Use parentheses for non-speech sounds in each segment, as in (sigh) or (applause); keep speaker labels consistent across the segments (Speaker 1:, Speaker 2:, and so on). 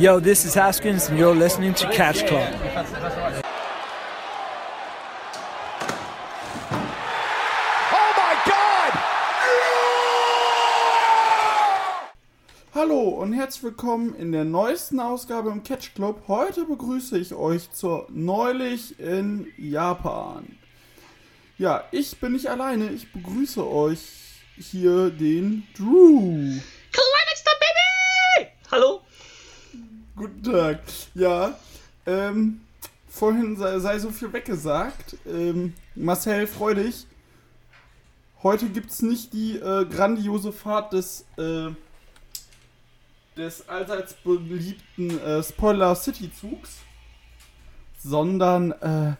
Speaker 1: Yo, this is Haskins, and you're listening to Catch Club.
Speaker 2: Hallo und herzlich willkommen in der neuesten Ausgabe im Catch Club. Heute begrüße ich euch zur Neulich in Japan. Ja, ich bin nicht alleine, ich begrüße euch hier den Drew.
Speaker 3: Climax the Baby! Hallo?
Speaker 2: Guten Tag. Ja, ähm, vorhin sei, sei so viel weggesagt. Ähm, Marcel, freu dich. Heute gibt's nicht die äh, grandiose Fahrt des, äh, des allseits beliebten äh, Spoiler City Zugs, sondern äh,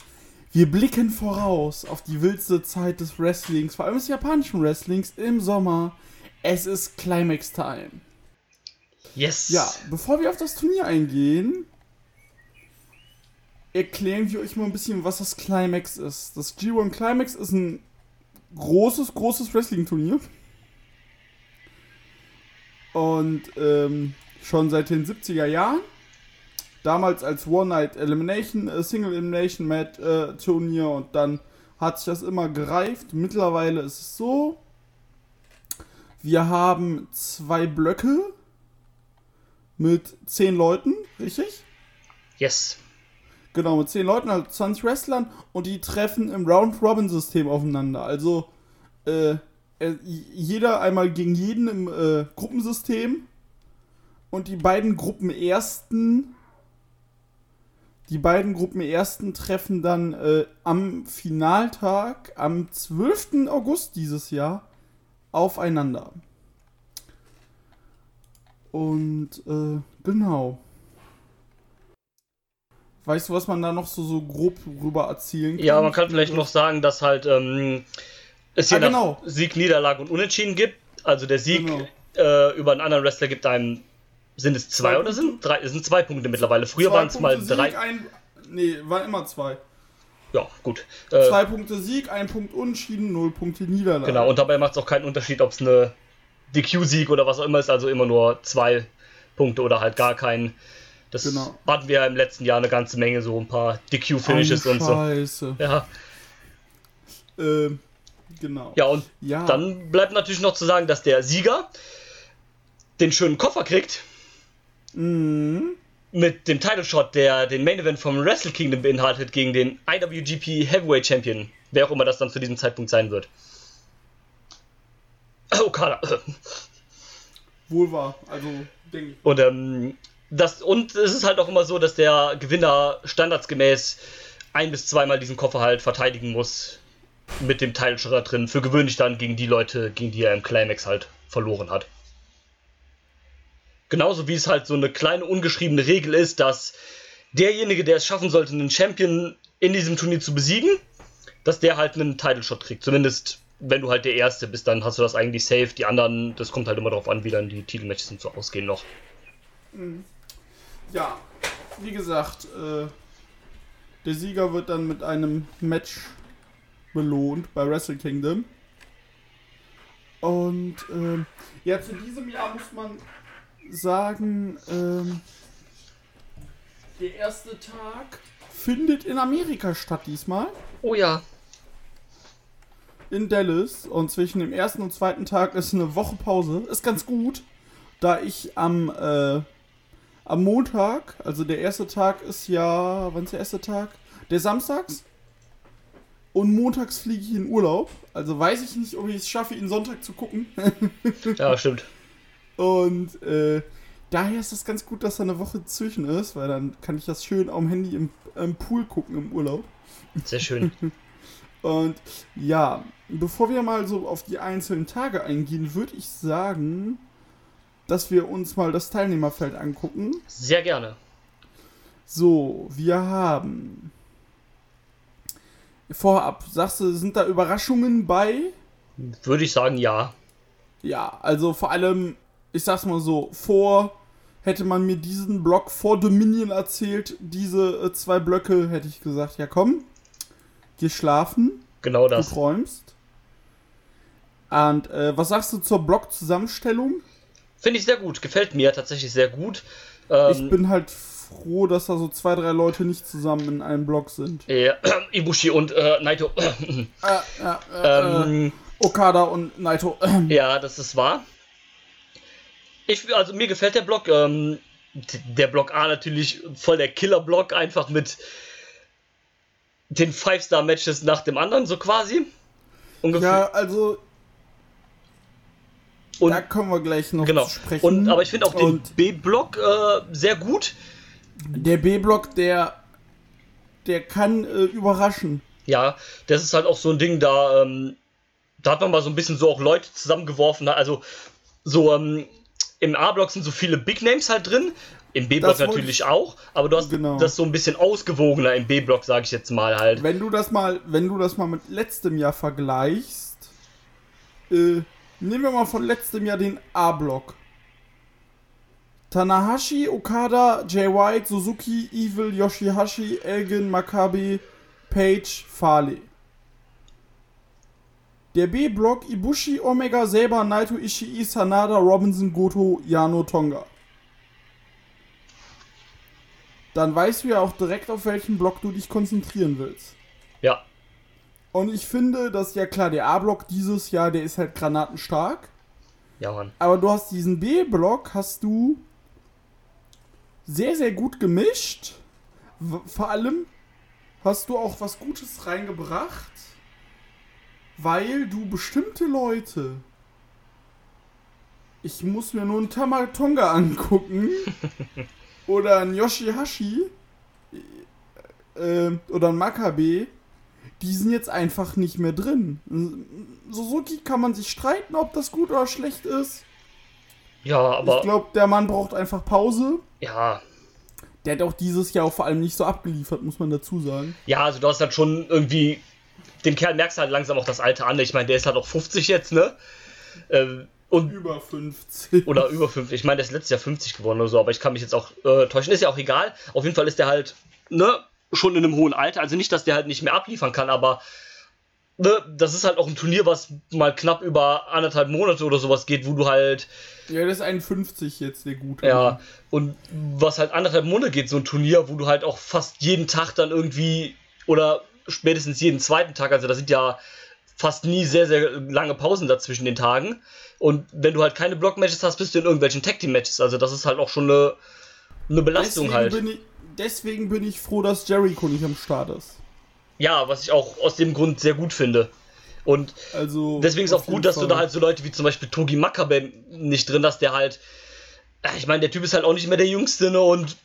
Speaker 2: wir blicken voraus auf die wildste Zeit des Wrestlings, vor allem des japanischen Wrestlings im Sommer. Es ist Climax Time.
Speaker 3: Yes.
Speaker 2: Ja, bevor wir auf das Turnier eingehen, erklären wir euch mal ein bisschen, was das Climax ist. Das G1 Climax ist ein großes, großes Wrestling-Turnier. Und ähm, schon seit den 70er Jahren. Damals als One-Night Elimination, äh, Single Elimination Match äh, Turnier und dann hat sich das immer gereift. Mittlerweile ist es so, wir haben zwei Blöcke mit 10 Leuten, richtig?
Speaker 3: Yes.
Speaker 2: Genau, mit 10 Leuten, also 20 Wrestlern und die treffen im Round-Robin-System aufeinander. Also äh, äh, jeder einmal gegen jeden im äh, Gruppensystem und die beiden Gruppenersten die beiden Gruppenersten treffen dann äh, am Finaltag am 12. August dieses Jahr aufeinander. Und äh, genau. Weißt du, was man da noch so, so grob rüber erzählen kann?
Speaker 3: Ja, man kann vielleicht noch sagen, dass halt ähm, es hier
Speaker 2: Ah, genau.
Speaker 3: nach Sieg, Niederlage und Unentschieden gibt. Also der Sieg
Speaker 2: Genau.
Speaker 3: äh, über einen anderen Wrestler gibt einem. Sind es zwei,
Speaker 2: Zwei
Speaker 3: oder sind drei? Es sind zwei Punkte mittlerweile. Früher waren es mal
Speaker 2: Punkte
Speaker 3: drei.
Speaker 2: Sieg, ein, nee, waren immer zwei.
Speaker 3: Ja, gut. Äh,
Speaker 2: Zwei Punkte Sieg, ein Punkt Unentschieden, null Punkte Niederlage.
Speaker 3: Genau, und dabei macht es auch keinen Unterschied, ob es eine DQ-Sieg oder was auch immer ist, also immer nur zwei Punkte oder halt gar keinen. Das
Speaker 2: Genau.
Speaker 3: hatten wir ja im letzten Jahr eine ganze Menge, so ein paar DQ-Finishes und so.
Speaker 2: Scheiße.
Speaker 3: Ja,
Speaker 2: Ähm, genau.
Speaker 3: ja, und
Speaker 2: Ja.
Speaker 3: dann bleibt natürlich noch zu sagen, dass der Sieger den schönen Koffer kriegt
Speaker 2: Mhm.
Speaker 3: mit dem Title Shot, der den Main Event vom Wrestle Kingdom beinhaltet, gegen den IWGP Heavyweight Champion. Wer auch immer das dann zu diesem Zeitpunkt sein wird. Okada.
Speaker 2: Wohl wahr. Also, denke ich.
Speaker 3: Und, ähm, das, und es ist halt auch immer so, dass der Gewinner standardsgemäß ein- bis zweimal diesen Koffer halt verteidigen muss. Mit dem da drin. Für gewöhnlich dann gegen die Leute, gegen die er im Climax halt verloren hat. Genauso wie es halt so eine kleine ungeschriebene Regel ist, dass derjenige, der es schaffen sollte, einen Champion in diesem Turnier zu besiegen, dass der halt einen Title Shot kriegt. Zumindest wenn du halt der Erste bist, dann hast du das eigentlich safe. Die anderen, das kommt halt immer darauf an, wie dann die Titelmatches sind so ausgehen noch.
Speaker 2: Ja, wie gesagt, äh, der Sieger wird dann mit einem Match belohnt bei Wrestle Kingdom. Und ähm, ja, zu diesem Jahr muss man sagen, ähm, der erste Tag findet in Amerika statt diesmal.
Speaker 3: Oh ja.
Speaker 2: In Dallas und zwischen dem ersten und zweiten Tag ist eine Woche Pause. Ist ganz gut, da ich am, äh, am Montag, also der erste Tag ist ja, wann ist der erste Tag? Der Samstags. Und montags fliege ich in Urlaub. Also weiß ich nicht, ob ich es schaffe, ihn Sonntag zu gucken.
Speaker 3: Ja, stimmt.
Speaker 2: Und äh, daher ist es ganz gut, dass da eine Woche zwischen ist, weil dann kann ich das schön am Handy im, im Pool gucken im Urlaub.
Speaker 3: Sehr schön. (laughs)
Speaker 2: Und ja, bevor wir mal so auf die einzelnen Tage eingehen, würde ich sagen, dass wir uns mal das Teilnehmerfeld angucken.
Speaker 3: Sehr gerne.
Speaker 2: So, wir haben. Vorab, sagst du, sind da Überraschungen bei?
Speaker 3: Würde ich sagen, ja.
Speaker 2: Ja, also vor allem, ich sag's mal so, vor hätte man mir diesen Block vor Dominion erzählt, diese äh, zwei Blöcke, hätte ich gesagt, ja komm, geh schlafen.
Speaker 3: Genau
Speaker 2: Du
Speaker 3: das.
Speaker 2: träumst. Und äh, was sagst du zur Blockzusammenstellung?
Speaker 3: Finde ich sehr gut. Gefällt mir tatsächlich sehr gut.
Speaker 2: Ähm, ich bin halt froh, dass da so zwei, drei Leute nicht zusammen in einem Block sind.
Speaker 3: Ja, (clears throat) Ibushi und äh, Naito. (clears throat)
Speaker 2: äh, äh, ähm, Okada und Naito. (clears throat)
Speaker 3: ja, das ist wahr. Ich, also mir gefällt der Block. Ähm, der Block A natürlich voll der Killer-Block, einfach mit den Five-Star-Matches nach dem anderen, so quasi.
Speaker 2: Ungefähr. Ja, also. Und, da kommen wir gleich noch
Speaker 3: genau.
Speaker 2: sprechen.
Speaker 3: Und, aber ich finde auch den B-Block äh, sehr gut.
Speaker 2: Der B-Block, der. Der kann äh, überraschen.
Speaker 3: Ja, das ist halt auch so ein Ding, da. Ähm, da hat man mal so ein bisschen so auch Leute zusammengeworfen. Also, so. Ähm, Im A-Block sind so viele Big Names halt drin im B-Block natürlich auch, aber du hast genau. das so ein bisschen ausgewogener im B-Block, sage ich jetzt mal halt.
Speaker 2: Wenn du das mal, wenn du das mal mit letztem Jahr vergleichst, äh, nehmen wir mal von letztem Jahr den A-Block. Tanahashi, Okada, Jay White, Suzuki, Evil, Yoshihashi, Elgin, Makabe, Page, Farley. Der B-Block Ibushi, Omega, Saber, Naito, Ishii, Sanada, Robinson, Goto, Yano, Tonga dann weißt du ja auch direkt, auf welchen Block du dich konzentrieren willst.
Speaker 3: Ja.
Speaker 2: Und ich finde, dass ja klar, der A-Block dieses Jahr, der ist halt granatenstark.
Speaker 3: Ja, Mann.
Speaker 2: Aber du hast diesen B-Block, hast du sehr, sehr gut gemischt. Vor allem hast du auch was Gutes reingebracht, weil du bestimmte Leute. Ich muss mir nur einen Tamatonga angucken. (laughs) oder ein Yoshihashi äh, oder ein Makabe, die sind jetzt einfach nicht mehr drin. Suzuki kann man sich streiten, ob das gut oder schlecht ist.
Speaker 3: Ja, aber.
Speaker 2: Ich glaube, der Mann braucht einfach Pause.
Speaker 3: Ja.
Speaker 2: Der hat auch dieses Jahr auch vor allem nicht so abgeliefert, muss man dazu sagen.
Speaker 3: Ja, also du hast halt schon irgendwie. Dem Kerl merkst du halt langsam auch das Alter an. Ich meine, der ist halt auch 50 jetzt, ne?
Speaker 2: Ähm, und über 50.
Speaker 3: Oder über 50. Ich meine, der ist letztes Jahr 50 geworden oder so, aber ich kann mich jetzt auch äh, täuschen. Ist ja auch egal. Auf jeden Fall ist der halt, ne, schon in einem hohen Alter. Also nicht, dass der halt nicht mehr abliefern kann, aber ne, das ist halt auch ein Turnier, was mal knapp über anderthalb Monate oder sowas geht, wo du halt.
Speaker 2: Ja, das ist 51 jetzt, der gute.
Speaker 3: Ja, und was halt anderthalb Monate geht, so ein Turnier, wo du halt auch fast jeden Tag dann irgendwie oder spätestens jeden zweiten Tag, also da sind ja fast nie sehr, sehr lange Pausen dazwischen den Tagen. Und wenn du halt keine Block-Matches hast, bist du in irgendwelchen Tag-Team-Matches. Also das ist halt auch schon eine, eine Belastung
Speaker 2: deswegen
Speaker 3: halt.
Speaker 2: Bin ich, deswegen bin ich froh, dass Jericho nicht am Start ist.
Speaker 3: Ja, was ich auch aus dem Grund sehr gut finde. Und also, deswegen ist auch gut, dass Fall. du da halt so Leute wie zum Beispiel Togi Makabe nicht drin hast, der halt. Ich meine, der Typ ist halt auch nicht mehr der Jüngste, ne? Und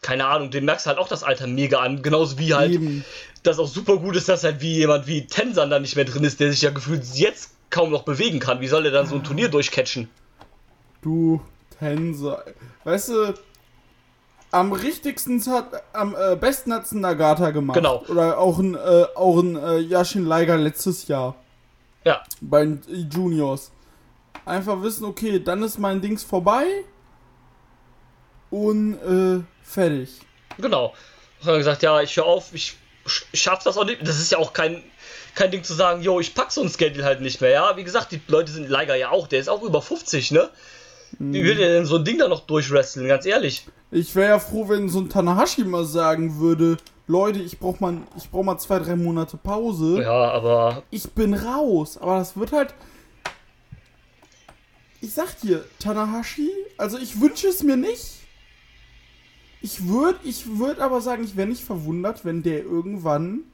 Speaker 3: keine Ahnung, den merkst du halt auch das Alter mega an. Genauso wie halt, Eben. Das auch super gut ist, dass halt wie jemand wie Tensan da nicht mehr drin ist, der sich ja gefühlt jetzt kaum noch bewegen kann. Wie soll er dann so ein Turnier durchcatchen?
Speaker 2: Du Tensor. Weißt du, am richtigsten hat, am äh, besten hat es ein Nagata gemacht.
Speaker 3: Genau.
Speaker 2: Oder auch ein, äh, auch ein äh, Yashin Liger letztes Jahr.
Speaker 3: Ja.
Speaker 2: Bei den Juniors. Einfach wissen, okay, dann ist mein Dings vorbei. Und äh, fertig.
Speaker 3: Genau. Ich habe gesagt, ja, ich höre auf, ich schaff das auch nicht. Das ist ja auch kein kein Ding zu sagen, yo, ich pack so ein Schedule halt nicht mehr, ja. Wie gesagt, die Leute sind Liger ja auch, der ist auch über 50, ne? Wie will der denn so ein Ding da noch durchwresteln, ganz ehrlich?
Speaker 2: Ich wäre ja froh, wenn so ein Tanahashi mal sagen würde, Leute, ich brauch mal, ich brauch mal zwei, drei Monate Pause.
Speaker 3: Ja, aber.
Speaker 2: Ich bin raus. Aber das wird halt. Ich sag dir, Tanahashi, also ich wünsche es mir nicht. Ich würde ich würd aber sagen, ich wäre nicht verwundert, wenn der irgendwann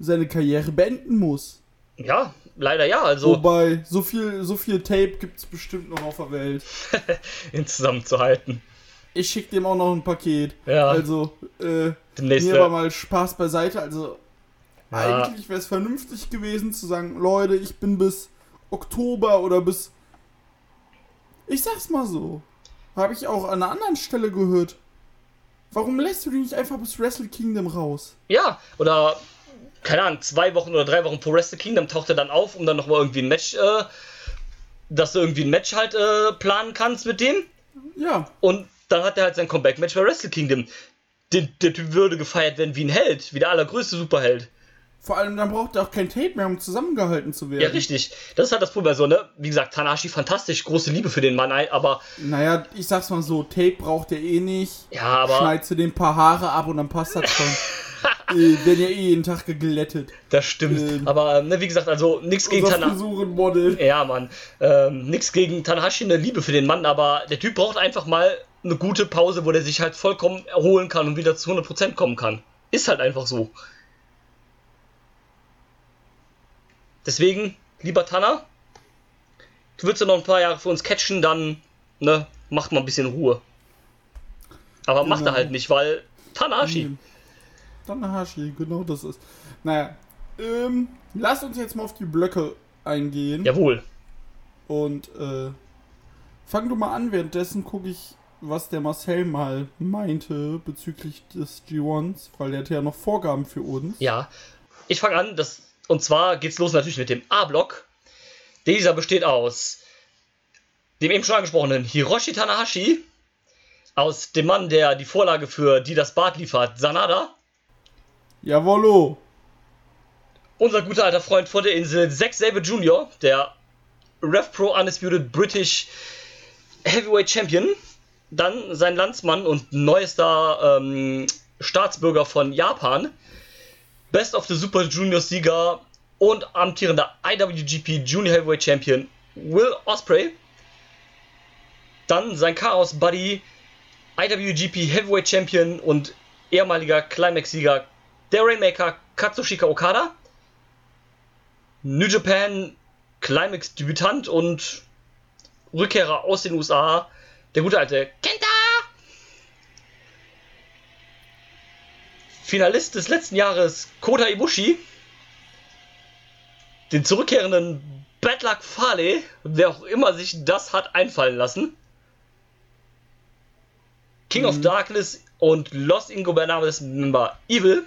Speaker 2: seine Karriere beenden muss.
Speaker 3: Ja, leider ja. Also
Speaker 2: Wobei, so viel, so viel Tape gibt es bestimmt noch auf der Welt. (laughs)
Speaker 3: ihn zusammenzuhalten.
Speaker 2: Ich schicke dem auch noch ein Paket.
Speaker 3: Ja.
Speaker 2: Also, äh,
Speaker 3: Demnächst
Speaker 2: mir aber mal Spaß beiseite. Also, ja. eigentlich wäre es vernünftig gewesen zu sagen, Leute, ich bin bis Oktober oder bis. Ich sag's mal so. Habe ich auch an einer anderen Stelle gehört. Warum lässt du die nicht einfach bis Wrestle Kingdom raus?
Speaker 3: Ja, oder keine Ahnung, zwei Wochen oder drei Wochen vor Wrestle Kingdom taucht er dann auf, um dann nochmal irgendwie ein Match, äh, dass du irgendwie ein Match halt äh, planen kannst mit dem.
Speaker 2: Ja.
Speaker 3: Und dann hat er halt sein Comeback-Match bei Wrestle Kingdom. Der, der Typ würde gefeiert werden wie ein Held, wie der allergrößte Superheld.
Speaker 2: Vor allem, dann braucht er auch kein Tape mehr, um zusammengehalten zu werden.
Speaker 3: Ja, richtig. Das ist halt das Problem. So, ne? Wie gesagt, Tanahashi, fantastisch, große Liebe für den Mann, aber.
Speaker 2: Naja, ich sag's mal so, Tape braucht er eh nicht.
Speaker 3: Ja, aber.
Speaker 2: Schneidest du den paar Haare ab und dann passt das schon. (laughs) äh, werden ja eh jeden Tag geglättet.
Speaker 3: Das stimmt. Ähm, aber, ne, wie gesagt, also nichts gegen
Speaker 2: Tanahashi.
Speaker 3: Ja, Mann. Ähm, nichts gegen Tanahashi, eine Liebe für den Mann, aber der Typ braucht einfach mal eine gute Pause, wo der sich halt vollkommen erholen kann und wieder zu 100% kommen kann. Ist halt einfach so. Deswegen, lieber Tanner, du willst ja noch ein paar Jahre für uns catchen, dann ne, macht mal ein bisschen Ruhe. Aber genau. macht er halt nicht, weil Tanahashi.
Speaker 2: Tanahashi, genau das ist. Naja, ähm, lasst uns jetzt mal auf die Blöcke eingehen.
Speaker 3: Jawohl.
Speaker 2: Und äh, fang du mal an, währenddessen gucke ich, was der Marcel mal meinte bezüglich des G1s, weil der hat ja noch Vorgaben für uns.
Speaker 3: Ja, ich fange an, das und zwar geht's los natürlich mit dem A-Block. Dieser besteht aus dem eben schon angesprochenen Hiroshi Tanahashi, aus dem Mann, der die Vorlage für die das Bad liefert, Sanada.
Speaker 2: Jawollo.
Speaker 3: Unser guter alter Freund vor der Insel, Zack Sabre Jr., der Rev Pro Undisputed British Heavyweight Champion. Dann sein Landsmann und neuester ähm, Staatsbürger von Japan, Best of the Super Junior Sieger und amtierender IWGP Junior Heavyweight Champion Will Osprey. Dann sein Chaos Buddy, IWGP Heavyweight Champion und ehemaliger Climax-Sieger der Rainmaker Katsushika Okada. New Japan Climax Debütant und Rückkehrer aus den USA, der gute alte Kenta Finalist des letzten Jahres Kota Ibushi, den zurückkehrenden Bad Luck Fale, wer auch immer sich das hat einfallen lassen, King mhm. of Darkness und Los Ingobernables Member Evil.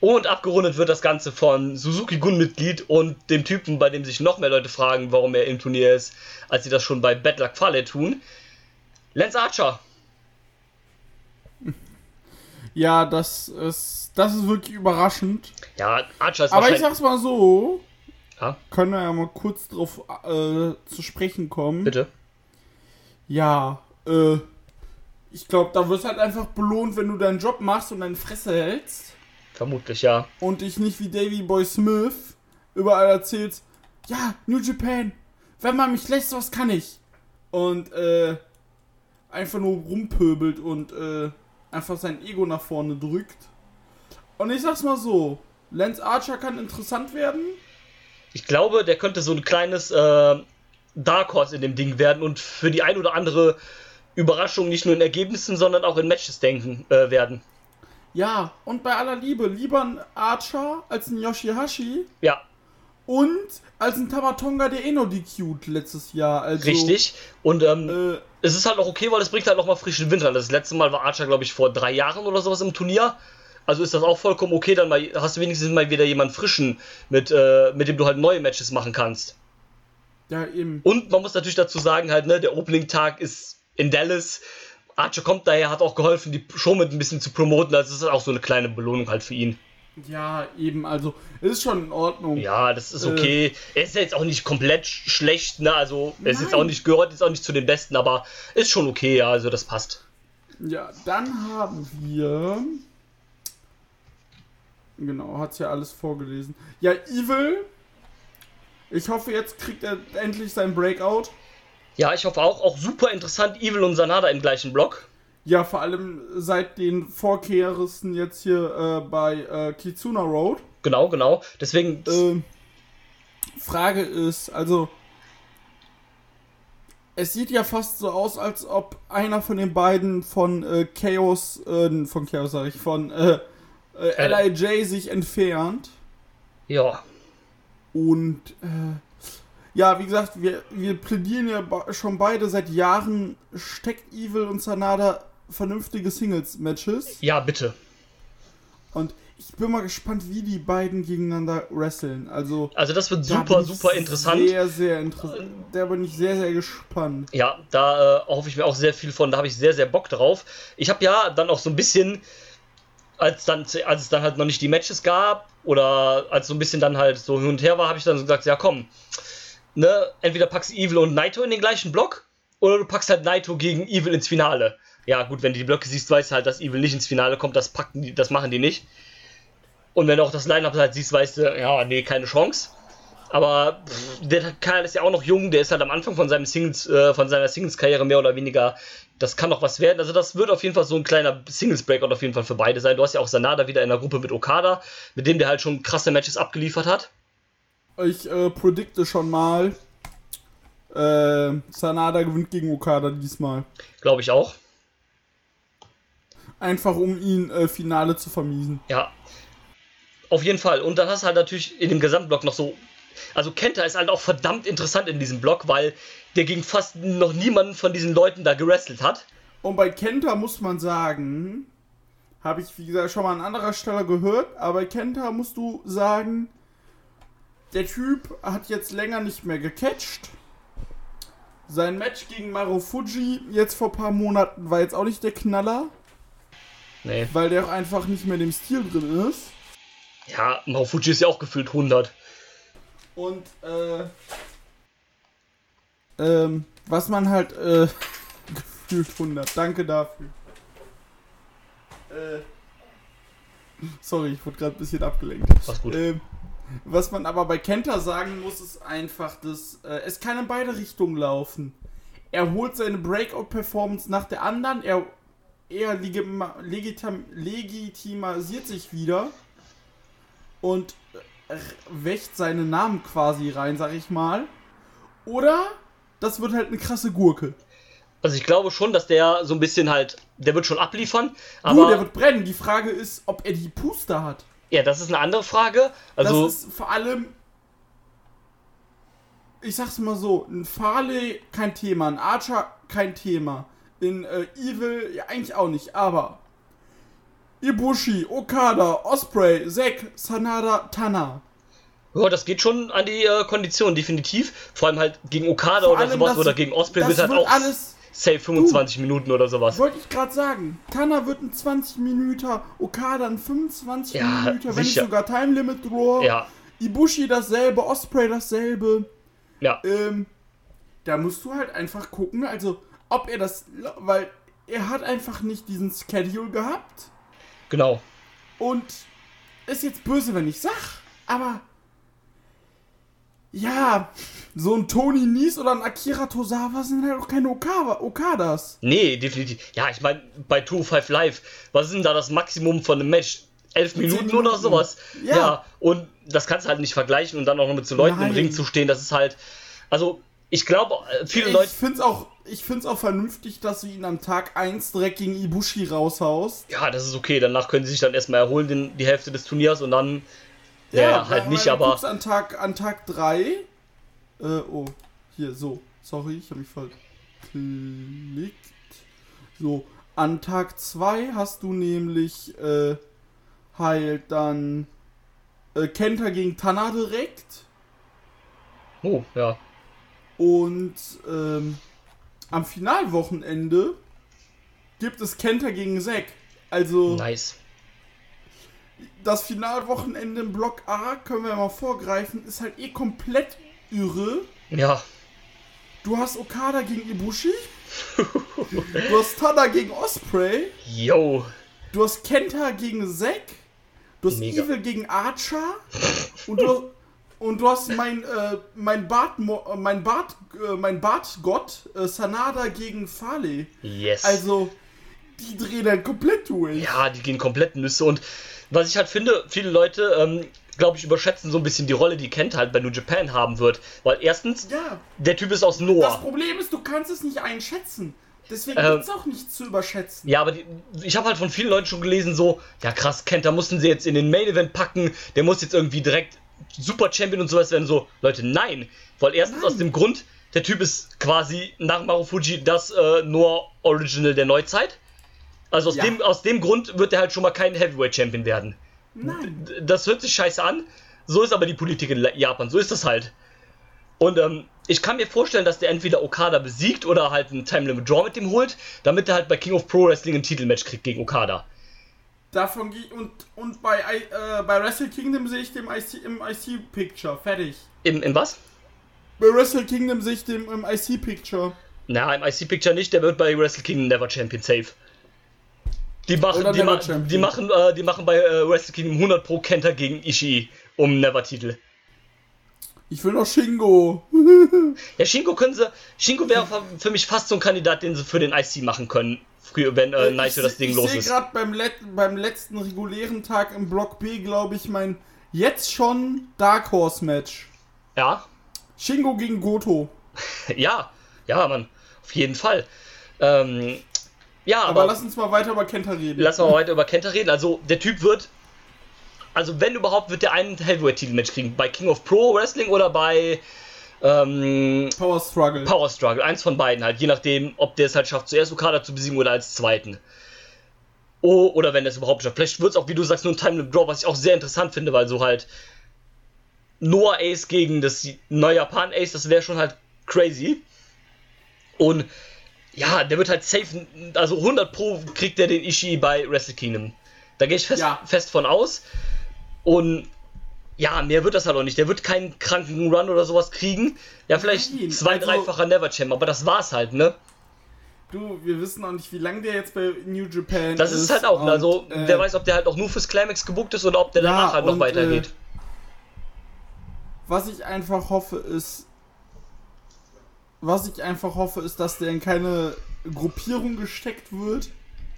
Speaker 3: Und abgerundet wird das Ganze von Suzuki Gun-Mitglied und dem Typen, bei dem sich noch mehr Leute fragen, warum er im Turnier ist, als sie das schon bei Bad Luck Fale tun. Lance Archer.
Speaker 2: Ja, das ist, das ist wirklich überraschend.
Speaker 3: Ja, Archer ist
Speaker 2: Aber ich sag's mal so.
Speaker 3: Ja?
Speaker 2: Können wir ja mal kurz drauf äh, zu sprechen kommen.
Speaker 3: Bitte.
Speaker 2: Ja, äh, ich glaube, da wirst halt einfach belohnt, wenn du deinen Job machst und deine Fresse hältst.
Speaker 3: Vermutlich, ja.
Speaker 2: Und dich nicht wie Davy Boy Smith überall erzählst, ja, New Japan, wenn man mich lässt, was kann ich? Und, äh, einfach nur rumpöbelt und, äh, einfach sein Ego nach vorne drückt. Und ich sag's mal so, Lance Archer kann interessant werden.
Speaker 3: Ich glaube, der könnte so ein kleines äh, Dark Horse in dem Ding werden und für die ein oder andere Überraschung nicht nur in Ergebnissen, sondern auch in Matches denken äh, werden.
Speaker 2: Ja, und bei aller Liebe, lieber ein Archer als ein Yoshihashi.
Speaker 3: Ja.
Speaker 2: Und als ein Tamatonga, der eh noch DQ'd letztes Jahr. Also,
Speaker 3: Richtig. Und ähm, äh, es ist halt auch okay, weil es bringt halt nochmal frischen Wind rein. Das letzte Mal war Archer, glaube ich, vor drei Jahren oder sowas im Turnier. Also ist das auch vollkommen okay, dann mal, hast du wenigstens mal wieder jemanden frischen, mit, äh, mit dem du halt neue Matches machen kannst.
Speaker 2: Ja, eben.
Speaker 3: Und man muss natürlich dazu sagen, halt, ne, der Opening-Tag ist in Dallas. Archer kommt daher, hat auch geholfen, die Show mit ein bisschen zu promoten. Also es ist auch so eine kleine Belohnung halt für ihn.
Speaker 2: Ja, eben, also ist schon in Ordnung.
Speaker 3: Ja, das ist okay. Äh, er ist jetzt auch nicht komplett schlecht, ne? Also er ist jetzt auch nicht gehört, ist auch nicht zu den Besten, aber ist schon okay, ja, also das passt.
Speaker 2: Ja, dann haben wir. Genau, hat's ja alles vorgelesen. Ja, Evil. Ich hoffe, jetzt kriegt er endlich sein Breakout.
Speaker 3: Ja, ich hoffe auch. Auch super interessant, Evil und Sanada im gleichen Block.
Speaker 2: Ja, vor allem seit den Vorkehrnissen jetzt hier äh, bei äh, Kitsuna Road.
Speaker 3: Genau, genau. Deswegen.
Speaker 2: Ähm, Frage ist, also. Es sieht ja fast so aus, als ob einer von den beiden von äh, Chaos, äh, von Chaos sag ich, von äh, äh, LIJ sich entfernt.
Speaker 3: Ja.
Speaker 2: Und äh, ja, wie gesagt, wir, wir plädieren ja schon beide seit Jahren, steckt Evil und Sanada vernünftige Singles-Matches.
Speaker 3: Ja, bitte.
Speaker 2: Und ich bin mal gespannt, wie die beiden gegeneinander wresteln. Also,
Speaker 3: also das wird super, super interessant.
Speaker 2: Sehr, sehr interessant. Da bin ich sehr, sehr gespannt.
Speaker 3: Ja, da äh, hoffe ich mir auch sehr viel von. Da habe ich sehr, sehr Bock drauf. Ich habe ja dann auch so ein bisschen als, dann, als es dann halt noch nicht die Matches gab oder als so ein bisschen dann halt so hin und her war, habe ich dann so gesagt, ja komm, ne, entweder packst Evil und Naito in den gleichen Block oder du packst halt Naito gegen Evil ins Finale. Ja gut, wenn du die Blöcke siehst, weißt du halt, dass Evil nicht ins Finale kommt, das packen die, das machen die nicht. Und wenn du auch das Line-Up halt siehst, weißt du, ja, nee, keine Chance. Aber pff, der Kerl ist ja auch noch jung, der ist halt am Anfang von seinem Singles, äh, von seiner Singles-Karriere mehr oder weniger. Das kann noch was werden. Also das wird auf jeden Fall so ein kleiner Singles-Breakout auf jeden Fall für beide sein. Du hast ja auch Sanada wieder in der Gruppe mit Okada, mit dem der halt schon krasse Matches abgeliefert hat.
Speaker 2: Ich äh, predikte schon mal, äh, Sanada gewinnt gegen Okada diesmal.
Speaker 3: Glaube ich auch.
Speaker 2: Einfach um ihn äh, Finale zu vermiesen.
Speaker 3: Ja. Auf jeden Fall. Und dann hast du halt natürlich in dem Gesamtblock noch so also Kenta ist halt auch verdammt interessant in diesem Block, weil der gegen fast noch niemanden von diesen Leuten da gewrestelt hat.
Speaker 2: Und bei Kenta muss man sagen, habe ich wie gesagt schon mal an anderer Stelle gehört, aber bei Kenta musst du sagen, der Typ hat jetzt länger nicht mehr gecatcht. Sein Match gegen Marufuji jetzt vor ein paar Monaten war jetzt auch nicht der Knaller.
Speaker 3: Nee.
Speaker 2: Weil der auch einfach nicht mehr in dem Stil drin ist.
Speaker 3: Ja, Marufuji ist ja auch gefühlt 100.
Speaker 2: Und, äh, ähm, was man halt, äh, (laughs) gefühlt 100. Danke dafür. Äh, sorry, ich wurde gerade ein bisschen abgelenkt.
Speaker 3: Was gut.
Speaker 2: Ähm, was man aber bei Kenta sagen muss, ist einfach, dass äh, es kann in beide Richtungen laufen. Er holt seine Breakout-Performance nach der anderen, er, er legitim, legitimisiert sich wieder und wächt seinen Namen quasi rein, sag ich mal. Oder das wird halt eine krasse Gurke.
Speaker 3: Also ich glaube schon, dass der so ein bisschen halt, der wird schon abliefern,
Speaker 2: Aber
Speaker 3: aber
Speaker 2: der wird brennen. Die Frage ist, ob er die Puster hat.
Speaker 3: ja, das ist eine andere Frage. Also
Speaker 2: das ist vor allem. Ich sag's mal so: ein Farley kein Thema, ein Archer kein Thema, in äh, Evil ja eigentlich auch nicht, aber. Ibushi, Okada, Osprey, Zack, Sanada, Tana.
Speaker 3: ja, das geht schon an die äh, Kondition definitiv. Vor allem halt gegen Okada
Speaker 2: Vor
Speaker 3: oder sowas oder gegen Osprey wird halt
Speaker 2: wird
Speaker 3: auch
Speaker 2: alles-
Speaker 3: safe 25 Minuten oder sowas.
Speaker 2: Wollte ich gerade sagen. Tana wird ein 20 Minuten, Okada ein 25
Speaker 3: Ja,
Speaker 2: Minuten, wenn
Speaker 3: sicher.
Speaker 2: sogar Time Limit Draw.
Speaker 3: Ja,
Speaker 2: Ibushi dasselbe, Osprey dasselbe.
Speaker 3: ja.
Speaker 2: Ähm, da musst du halt einfach gucken, also ob er das, weil er hat einfach nicht diesen Schedule gehabt
Speaker 3: Genau.
Speaker 2: und ist jetzt böse, wenn ich sag, aber ja, so ein Tony Nies oder ein Akira Tozawa sind halt auch keine Okawa, Okadas.
Speaker 3: Nee, definitiv. Ja, ich meine, bei 205 Live, was ist denn da das Maximum von einem Match? Elf Minuten, oder
Speaker 2: Minuten.
Speaker 3: sowas.
Speaker 2: Ja.
Speaker 3: und das kannst du halt nicht vergleichen und dann auch noch mit so Leuten
Speaker 2: Nein.
Speaker 3: im Ring zu stehen, das ist halt. Also, ich glaube, äh, viele
Speaker 2: Ich
Speaker 3: Leute.
Speaker 2: find's auch, ich find's auch vernünftig, dass du ihn am Tag 1 direkt gegen Ibushi raushaust.
Speaker 3: Ja, das ist okay. Danach können sie sich dann erstmal erholen, den, die Hälfte des Turniers und dann. Ja, halt
Speaker 2: weil-
Speaker 3: nicht, aber.
Speaker 2: an Tag, an Tag 3. Äh, oh, hier, so. Sorry, ich habe mich verklickt. So, an Tag 2 hast du nämlich äh, halt dann äh, Kenta gegen Tana direkt.
Speaker 3: Oh, ja.
Speaker 2: Und ähm, am Finalwochenende gibt es Kenta gegen Zack. Also
Speaker 3: Nice.
Speaker 2: das Finalwochenende im Block A, können wir mal vorgreifen, ist halt eh komplett irre.
Speaker 3: Ja.
Speaker 2: Du hast Okada gegen Ibushi. du hast Tada gegen Osprey.
Speaker 3: Yo.
Speaker 2: Du hast Kenta gegen Zack. Du hast
Speaker 3: Mega.
Speaker 2: Evil gegen Archer. Und du, und du hast mein, äh, mein Bart, äh, mein Bart, äh, mein Bartgott äh, Sanada gegen Farley.
Speaker 3: Yes.
Speaker 2: Also, die drehen dann komplett durch.
Speaker 3: Ja, die gehen komplett Nüsse. Und was ich halt finde, viele Leute, ähm, glaube ich, überschätzen so ein bisschen die Rolle, die Kent halt bei New Japan haben wird. Weil erstens,
Speaker 2: Ja.
Speaker 3: der Typ ist aus
Speaker 2: Das
Speaker 3: Noah.
Speaker 2: Problem ist, du kannst es nicht einschätzen. Deswegen
Speaker 3: Ähm,
Speaker 2: gibt's auch nichts zu überschätzen.
Speaker 3: Ja, aber die, ich habe halt von vielen Leuten schon gelesen, so, ja krass, Kent, da mussten sie jetzt in den Main Event packen, der muss jetzt irgendwie direkt Super Champion und sowas werden. So, Leute, nein. Weil erstens
Speaker 2: Nein.
Speaker 3: aus dem Grund, der Typ ist quasi nach Marufuji das äh, Noah Original der Neuzeit. Also aus,
Speaker 2: Ja.
Speaker 3: dem, aus dem Grund wird er halt schon mal kein Heavyweight Champion werden.
Speaker 2: Nein.
Speaker 3: Das hört sich scheiße an. So ist aber die Politik in Japan. So ist das halt. Und ähm, ich kann mir vorstellen, dass der entweder Okada besiegt oder halt ein Time Limit Draw mit dem holt, damit er halt bei King of Pro Wrestling ein Titelmatch kriegt gegen Okada.
Speaker 2: Davon und, und bei, äh, bei Wrestle Kingdom sehe ich dem IC, im IC-Picture. Fertig.
Speaker 3: Im, im was?
Speaker 2: Bei Wrestle Kingdom sehe ich dem im IC-Picture.
Speaker 3: Na, im IC Picture nicht, der wird bei Wrestle Kingdom Never Champion safe. Die machen, die, ma
Speaker 2: Champion.
Speaker 3: die machen, äh, die machen bei äh, Wrestle Kingdom 100 Pro Kenta gegen Ishii um Never Titel.
Speaker 2: Ich will noch Shingo. (laughs)
Speaker 3: Ja, Shingo können sie, Shingo wäre für mich fast so ein Kandidat, den sie für den IC machen können. Früher, wenn äh, Naito
Speaker 2: ich
Speaker 3: das Ding
Speaker 2: ich
Speaker 3: los
Speaker 2: sehe
Speaker 3: ist.
Speaker 2: gerade beim, let beim letzten regulären Tag im Block B, glaube ich, mein jetzt schon Dark Horse Match.
Speaker 3: Ja,
Speaker 2: Shingo gegen Goto. (laughs)
Speaker 3: ja, ja, Mann, auf jeden Fall. Ähm, ja,
Speaker 2: Aber,
Speaker 3: aber,
Speaker 2: lass uns mal weiter über Kenta reden.
Speaker 3: lass mal weiter über Kenta reden. Also, der Typ wird, also wenn überhaupt, wird der einen Heavyweight-Titel-Match kriegen. Bei King of Pro Wrestling oder bei ähm,
Speaker 2: Power Struggle.
Speaker 3: Power Struggle. Eins von beiden halt. Je nachdem, ob der es halt schafft, zuerst Okada zu besiegen oder als zweiten. Oh, oder wenn er es überhaupt schafft. Vielleicht wird es auch, wie du sagst, nur ein Time Limit Draw, was ich auch sehr interessant finde, weil so halt Noah Ace gegen das neue Japan Ace, das wäre schon halt crazy. Und ja, der wird halt safe, also 100 Pro kriegt er den Ishii bei Wrestle Kingdom. Da gehe ich fest,
Speaker 2: Ja.
Speaker 3: fest von aus. Und ja, mehr wird das halt auch nicht. Der wird keinen kranken Run oder sowas kriegen. Ja, vielleicht
Speaker 2: Nein,
Speaker 3: zwei,
Speaker 2: also-
Speaker 3: dreifacher Never Champ, aber das war's halt, ne?
Speaker 2: Du, wir wissen auch nicht, wie lange der jetzt bei New Japan
Speaker 3: Das ist halt auch,
Speaker 2: und,
Speaker 3: also
Speaker 2: äh,
Speaker 3: wer weiß, ob der halt auch nur fürs Climax gebucht ist oder ob der
Speaker 2: Ja,
Speaker 3: danach halt noch
Speaker 2: und,
Speaker 3: weitergeht.
Speaker 2: äh, Was ich einfach hoffe, ist. Was ich einfach hoffe, ist, dass der in keine Gruppierung gesteckt wird.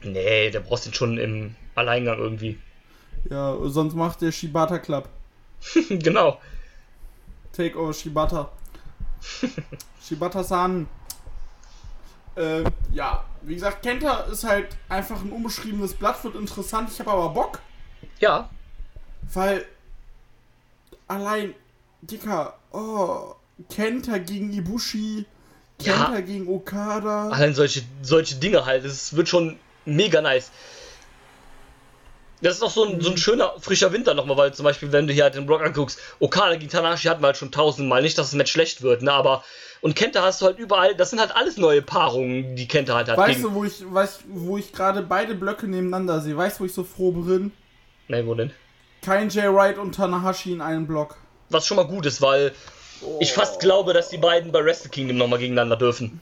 Speaker 3: nee, der brauchst ihn schon im Alleingang irgendwie.
Speaker 2: Ja, sonst macht der Shibata Club. (laughs)
Speaker 3: genau.
Speaker 2: Take over Shibata. (laughs) Shibata-san. Ähm, ja, wie gesagt, Kenta ist halt einfach ein unbeschriebenes Blatt, wird interessant. Ich habe aber Bock,
Speaker 3: Ja,
Speaker 2: weil allein, Dicker, oh, Kenta gegen Ibushi,
Speaker 3: Ja.
Speaker 2: Kenta gegen Okada.
Speaker 3: allein solche, solche Dinge halt. Es wird schon mega nice. Das ist auch so ein, so ein schöner, frischer Winter nochmal, weil zum Beispiel, wenn du hier halt den Block anguckst, Okada gegen Tanahashi hatten wir halt schon tausendmal. Nicht, dass das Match schlecht wird, ne, aber. Und Kenta hast du halt überall, das sind halt alles neue Paarungen, die Kenta halt hat.
Speaker 2: Weißt
Speaker 3: gegen-
Speaker 2: du, wo ich, weißt, wo ich gerade beide Blöcke nebeneinander sehe? Weißt du, wo ich so froh bin?
Speaker 3: Nee, wo denn?
Speaker 2: Kein Jay Wright und Tanahashi in einem Block.
Speaker 3: Was schon mal gut ist, weil ich fast glaube, dass die beiden bei Wrestle Kingdom nochmal gegeneinander dürfen.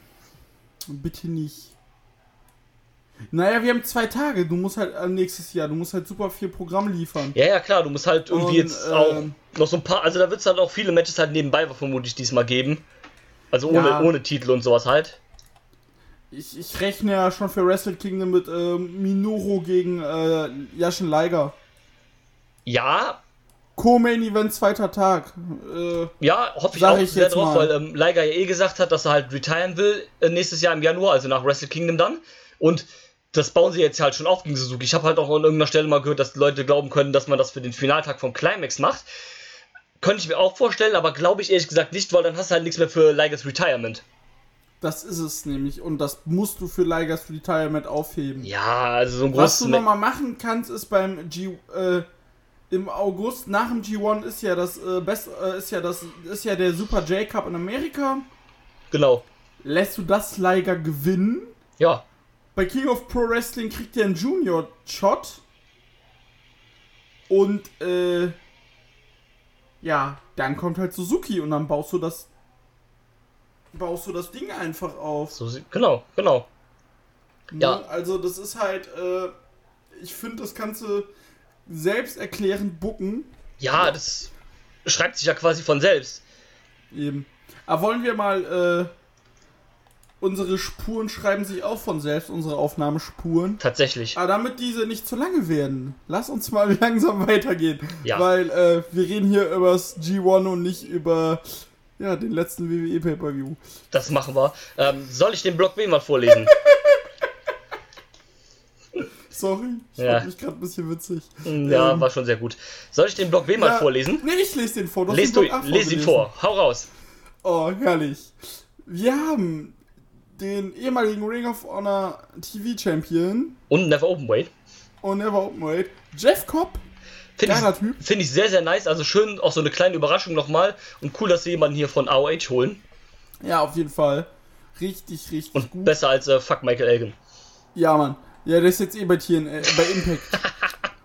Speaker 2: Bitte nicht. Naja, wir haben zwei Tage. Du musst halt äh, nächstes Jahr, du musst halt super viel Programm liefern.
Speaker 3: Ja, ja, klar, du musst halt irgendwie
Speaker 2: Und,
Speaker 3: jetzt auch
Speaker 2: ähm,
Speaker 3: noch so ein paar, also da wird es halt auch viele Matches halt nebenbei vermutlich diesmal geben. Also ohne,
Speaker 2: Ja.
Speaker 3: ohne Titel und sowas halt.
Speaker 2: Ich, ich rechne ja schon für Wrestle Kingdom mit ähm, Minoru gegen äh, Yashin Liger.
Speaker 3: Ja,
Speaker 2: Co-Main Event zweiter Tag. Äh,
Speaker 3: ja, hoffe ich auch
Speaker 2: ich
Speaker 3: sehr
Speaker 2: jetzt
Speaker 3: drauf,
Speaker 2: mal.
Speaker 3: weil ähm, Liger ja eh gesagt hat, dass er halt retiren will äh, nächstes Jahr im Januar, also nach Wrestle Kingdom dann. Und das bauen sie jetzt halt schon auf gegen Suzuki. Ich habe halt auch an irgendeiner Stelle mal gehört, dass die Leute glauben können, dass man das für den Finaltag vom Climax macht. Könnte ich mir auch vorstellen, aber glaube ich ehrlich gesagt nicht, weil dann hast du halt nichts mehr für Ligers Retirement.
Speaker 2: das ist es nämlich. Und das musst du für Ligers Retirement aufheben.
Speaker 3: Ja, also so ein
Speaker 2: Was du
Speaker 3: großes.
Speaker 2: nochmal machen kannst, ist beim G äh, im August nach dem G1 ist ja das äh, Best äh, ist ja das ist ja der Super J Cup in Amerika.
Speaker 3: Genau.
Speaker 2: Lässt du das Liger gewinnen?
Speaker 3: Ja.
Speaker 2: Bei King of Pro Wrestling kriegt er einen Junior Shot. Und äh ja, dann kommt halt Suzuki und dann baust du das baust du das Ding einfach auf.
Speaker 3: So, genau, genau.
Speaker 2: Ne?
Speaker 3: Ja.
Speaker 2: Also das ist halt, äh, ich finde, das du selbsterklärend bucken.
Speaker 3: Ja, das schreibt sich ja quasi von selbst.
Speaker 2: Eben. Aber wollen wir mal, äh, unsere Spuren schreiben sich auch von selbst, unsere Aufnahmespuren.
Speaker 3: Tatsächlich.
Speaker 2: Aber damit diese nicht zu lange werden, lass uns mal (laughs) langsam weitergehen.
Speaker 3: Ja.
Speaker 2: Weil äh, wir reden hier über das G1 und nicht über ja, den letzten WWE Pay-Per-View.
Speaker 3: Das machen wir. Ähm, soll ich den Block B mal vorlesen? (laughs)
Speaker 2: Sorry, ich
Speaker 3: Ja.
Speaker 2: fand mich gerade ein bisschen witzig.
Speaker 3: ja,
Speaker 2: Ähm,
Speaker 3: war schon sehr gut. Soll ich den Block B mal
Speaker 2: ja,
Speaker 3: vorlesen?
Speaker 2: Nee, ich lese den vor. Du den
Speaker 3: du,
Speaker 2: Block A
Speaker 3: les ihn vor. Hau raus.
Speaker 2: Oh, herrlich. Wir haben den ehemaligen Ring of Honor TV Champion
Speaker 3: Und Never Open Weight.
Speaker 2: und Never Openweight, Jeff Cobb.
Speaker 3: Finde ich, find ich sehr, sehr nice. Also schön, auch so eine kleine Überraschung nochmal. Und cool, dass sie jemanden hier von AOH holen.
Speaker 2: Ja, auf jeden Fall. Richtig, richtig
Speaker 3: Und
Speaker 2: gut.
Speaker 3: besser als äh, Fuck Michael Elgin.
Speaker 2: Ja, Mann. Ja, der ist jetzt eh bei, TN, äh, bei Impact.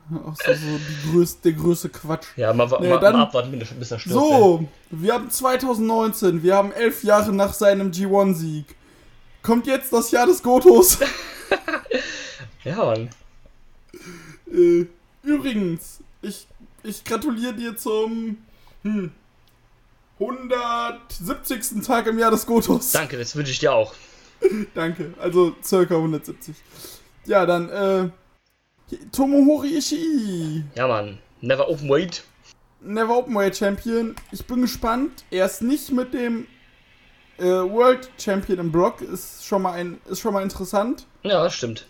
Speaker 2: (laughs) Auch so, so die größte, der größte Quatsch.
Speaker 3: Ja, mal,
Speaker 2: Nee,
Speaker 3: mal,
Speaker 2: dann-
Speaker 3: mal abwarten, bis er stirbt.
Speaker 2: So, wir haben 2019, wir haben elf Jahre nach seinem G1-Sieg. Kommt jetzt das Jahr des Gotos. (laughs)
Speaker 3: Ja, Mann.
Speaker 2: äh, übrigens, ich, ich gratuliere dir zum hm, 170. Tag im Jahr des Gotos.
Speaker 3: Danke, das wünsche ich dir auch. (laughs)
Speaker 2: Danke, also circa 170. Ja, dann, äh, Tomohori Ishii,
Speaker 3: Ja, Mann. Never open weight.
Speaker 2: Never Openweight Champion. Ich bin gespannt. Er ist nicht mit dem äh, World Champion im Block. Ist schon mal, ein, ist schon mal interessant.
Speaker 3: Ja, das stimmt.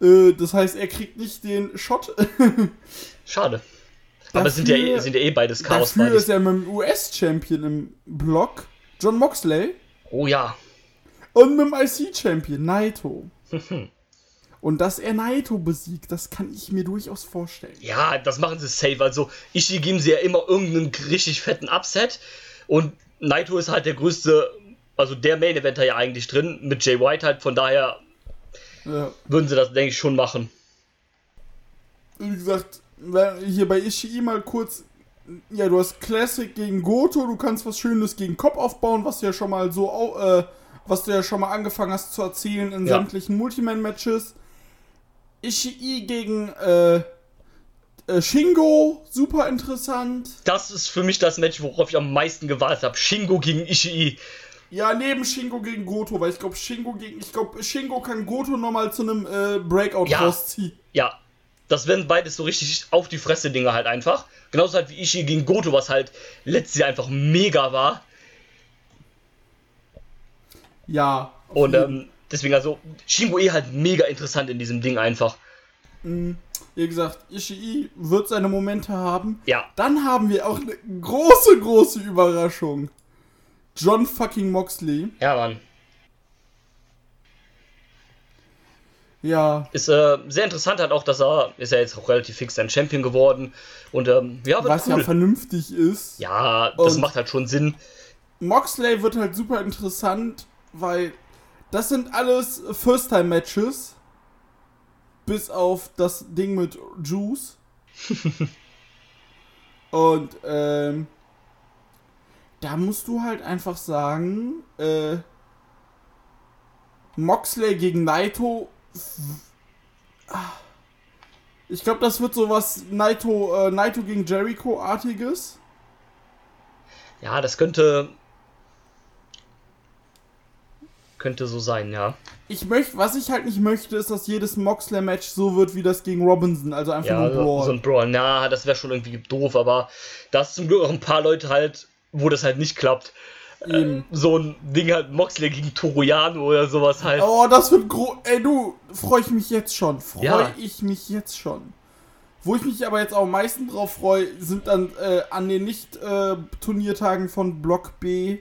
Speaker 2: Äh, das heißt, er kriegt nicht den Shot. (laughs)
Speaker 3: Schade. Aber es sind ja, eh-
Speaker 2: Dafür-
Speaker 3: sind ja eh beides chaos
Speaker 2: Dafür ist er mit dem US-Champion im Block. John Moxley.
Speaker 3: Oh ja.
Speaker 2: Und mit dem IC-Champion Naito. Und dass er Naito besiegt, das kann ich mir durchaus vorstellen.
Speaker 3: Ja, das machen sie safe. Also, Ishii geben sie ja immer irgendeinen richtig fetten Upset. Und Naito ist halt der größte, also der Main Eventer ja eigentlich drin, mit Jay White halt. Von daher
Speaker 2: Ja.
Speaker 3: würden sie das, denke ich, schon machen.
Speaker 2: wie gesagt, hier bei Ishii mal kurz. Ja, du hast Classic gegen Goto, du kannst was Schönes gegen Kopf aufbauen, was du ja schon mal so, äh, was du ja schon mal angefangen hast zu erzählen in
Speaker 3: Ja.
Speaker 2: sämtlichen Multiman-Matches. Ishii gegen äh, äh, Shingo, super interessant.
Speaker 3: Das ist für mich das Match, worauf ich am meisten gewartet habe. Shingo gegen Ishii.
Speaker 2: Ja, neben Shingo gegen Goto, weil ich glaube, Shingo gegen, ich glaube, Shingo kann Goto nochmal zu einem äh, Breakout
Speaker 3: Ja.
Speaker 2: rausziehen.
Speaker 3: Ja, das werden beides so richtig auf die Fresse Dinger halt einfach. Genauso halt wie Ishii gegen Goto, was halt letztes Jahr einfach mega war.
Speaker 2: Ja.
Speaker 3: Und ähm, deswegen also Shingo eh halt mega interessant in diesem Ding einfach.
Speaker 2: Wie gesagt, Ishii wird seine Momente haben.
Speaker 3: Ja,
Speaker 2: Dann haben wir auch eine große, große Überraschung. John fucking Moxley.
Speaker 3: ja, Mann.
Speaker 2: Ja,
Speaker 3: Ist äh, sehr interessant halt auch, dass er ist ja jetzt auch relativ fix ein Champion geworden. Und ähm, ja,
Speaker 2: was ja
Speaker 3: cool.
Speaker 2: vernünftig ist.
Speaker 3: Ja, das
Speaker 2: Und-
Speaker 3: macht halt schon Sinn.
Speaker 2: Moxley wird halt super interessant, weil das sind alles First-Time-Matches. Bis auf das Ding mit Juice. (laughs) Und ähm, da musst du halt einfach sagen, äh, Moxley gegen Naito. Ich glaube, das wird sowas Naito, äh, Naito gegen Jericho-artiges.
Speaker 3: Ja, das könnte. Könnte so sein, ja.
Speaker 2: Ich möchte, was ich halt nicht möchte, ist, dass jedes Moxley-Match so wird wie das gegen Robinson, also einfach
Speaker 3: Ja,
Speaker 2: nur
Speaker 3: so,
Speaker 2: Brawl.
Speaker 3: so ein Brawl. Na, das wäre schon irgendwie doof, aber da ist zum Glück auch ein paar Leute halt, wo das halt nicht klappt.
Speaker 2: Eben.
Speaker 3: So ein Ding halt Moxley gegen Toroyano oder sowas halt.
Speaker 2: Oh, das wird groß. Ey, du, freue ich mich jetzt schon. Freue
Speaker 3: Ja.
Speaker 2: ich mich jetzt schon. Wo ich mich aber jetzt auch am meisten drauf freue, sind dann äh, an den Nicht-Turniertagen von Block B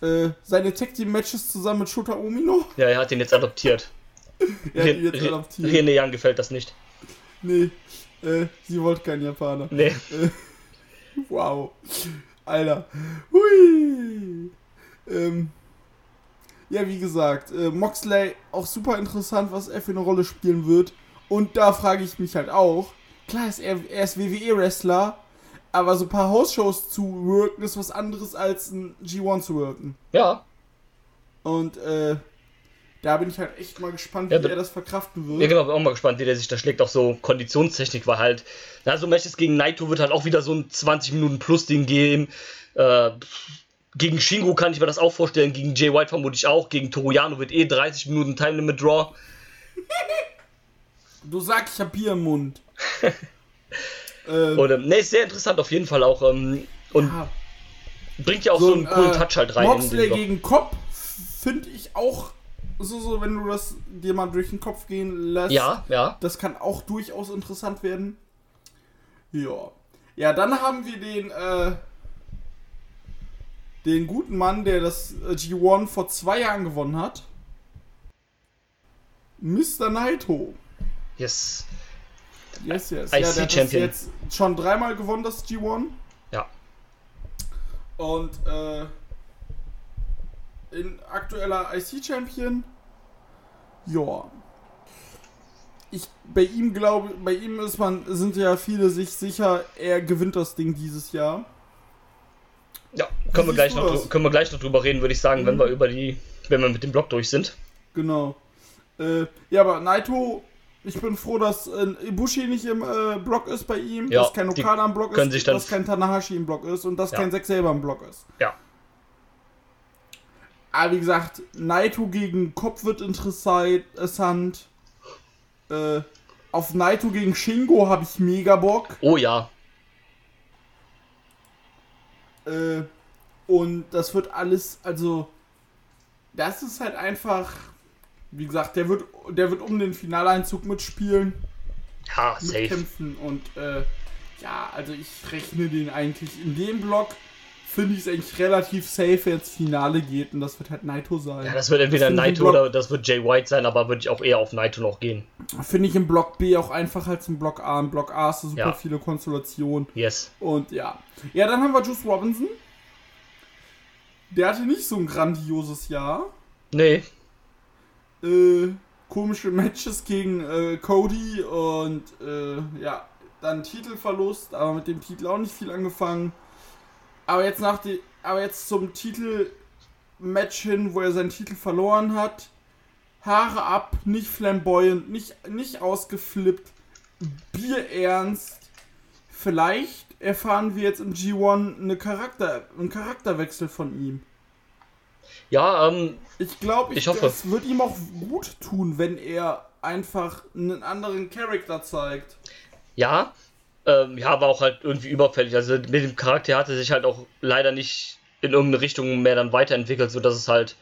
Speaker 2: äh, seine Tag Team Matches zusammen mit Shota Omino. (laughs)
Speaker 3: Ja, er hat den jetzt adoptiert.
Speaker 2: Er hat ihn jetzt adoptiert.
Speaker 3: Rene Young gefällt das nicht.
Speaker 2: Nee, äh, sie wollte keinen Japaner.
Speaker 3: Nee. (laughs)
Speaker 2: Wow. Alter. Hui. Ähm. Ja, wie gesagt, äh, Moxley auch super interessant, was er für eine Rolle spielen wird. Und da frage ich mich halt auch, klar ist er, er ist WWE-Wrestler, aber so ein paar House-Shows zu worken ist was anderes als ein G1 zu worken.
Speaker 3: Ja.
Speaker 2: Und äh, da bin ich halt echt mal gespannt, wie
Speaker 3: Ja,
Speaker 2: er das verkraften
Speaker 3: Ja,
Speaker 2: wird.
Speaker 3: genau, bin auch mal gespannt, wie der sich da schlägt. Auch so Konditionstechnik war halt. Na, so Matches gegen Naito wird halt auch wieder so ein 20 Minuten plus Ding geben. Äh, gegen Shingo kann ich mir das auch vorstellen. Gegen Jay White vermutlich auch. Gegen Toriano wird eh 30 Minuten Time Limit Draw. (laughs)
Speaker 2: Du sagst, ich hab Bier im Mund. (laughs) äh,
Speaker 3: Und ähm, ne, ist sehr interessant auf jeden Fall auch. Ähm, und
Speaker 2: ja.
Speaker 3: bringt ja auch so, einen coolen
Speaker 2: äh,
Speaker 3: Touch halt rein. in
Speaker 2: Moxley gegen Kopf finde ich auch so, so, wenn du das dir mal durch den Kopf gehen lässt.
Speaker 3: Ja, ja.
Speaker 2: Das kann auch durchaus interessant werden. Ja. Ja, dann haben wir den, äh, den guten Mann, der das äh, G1 vor zwei Jahren gewonnen hat. Mr. Naito.
Speaker 3: Yes.
Speaker 2: Yes, yes.
Speaker 3: IC
Speaker 2: ja, der hat
Speaker 3: Champion.
Speaker 2: jetzt schon dreimal gewonnen, das G1.
Speaker 3: Ja.
Speaker 2: Und äh, in aktueller IC-Champion. Ja. ich bei ihm glaube, bei ihm ist man, sind ja viele sich sicher, er gewinnt das Ding dieses Jahr.
Speaker 3: Ja, können wir, gleich noch,
Speaker 2: das?
Speaker 3: können wir gleich noch drüber reden, würde ich sagen, wenn
Speaker 2: Mhm.
Speaker 3: wir über die, wenn wir mit dem Block durch sind.
Speaker 2: Genau. Äh, ja, aber Naito, ich bin froh, dass äh, Ibushi nicht im äh, Block ist bei ihm,
Speaker 3: Ja,
Speaker 2: dass kein Okada im Block ist, dass kein Tanahashi im Block ist und dass
Speaker 3: Ja.
Speaker 2: kein Zack selber im Block ist.
Speaker 3: Ja.
Speaker 2: Aber wie gesagt, Naito gegen Kopf wird interessant. Äh, auf Naito gegen Shingo habe ich mega Bock.
Speaker 3: Oh ja,
Speaker 2: Äh, und das wird alles, also, das ist halt einfach, wie gesagt, der wird, der wird um den Finaleinzug mitspielen,
Speaker 3: ja, safe.
Speaker 2: mitkämpfen und, äh, ja, also ich rechne den eigentlich in dem Block, finde ich es eigentlich relativ safe, wenn es Finale geht und das wird halt Naito sein.
Speaker 3: Ja, das wird entweder
Speaker 2: im
Speaker 3: Naito oder das wird Jay White sein, aber würde ich auch eher auf Naito noch gehen.
Speaker 2: Finde ich im Block B auch einfacher als im Block A. Im Block A ist da super
Speaker 3: Ja.
Speaker 2: viele Konstellationen.
Speaker 3: Yes.
Speaker 2: Und ja. Ja, dann haben wir Juice Robinson. Der hatte nicht so ein grandioses Jahr.
Speaker 3: Nee,
Speaker 2: Äh, komische Matches gegen äh, Cody und äh, ja, dann Titelverlust, aber mit dem Titel auch nicht viel angefangen. Aber jetzt nach die, aber jetzt zum Titelmatch hin, wo er seinen Titel verloren hat. Haare ab, nicht flamboyant, nicht, nicht ausgeflippt, bierernst. Vielleicht erfahren wir jetzt im G1 eine Charakter, einen Charakterwechsel von ihm.
Speaker 3: ja, ähm,
Speaker 2: Ich glaube, ich,
Speaker 3: Ich hoffe.
Speaker 2: es wird ihm auch gut tun, wenn er einfach einen anderen Charakter zeigt.
Speaker 3: ja, ähm, ja, war auch halt irgendwie überfällig. Also mit dem Charakter hat er sich halt auch leider nicht in irgendeine Richtung mehr dann weiterentwickelt, sodass es halt,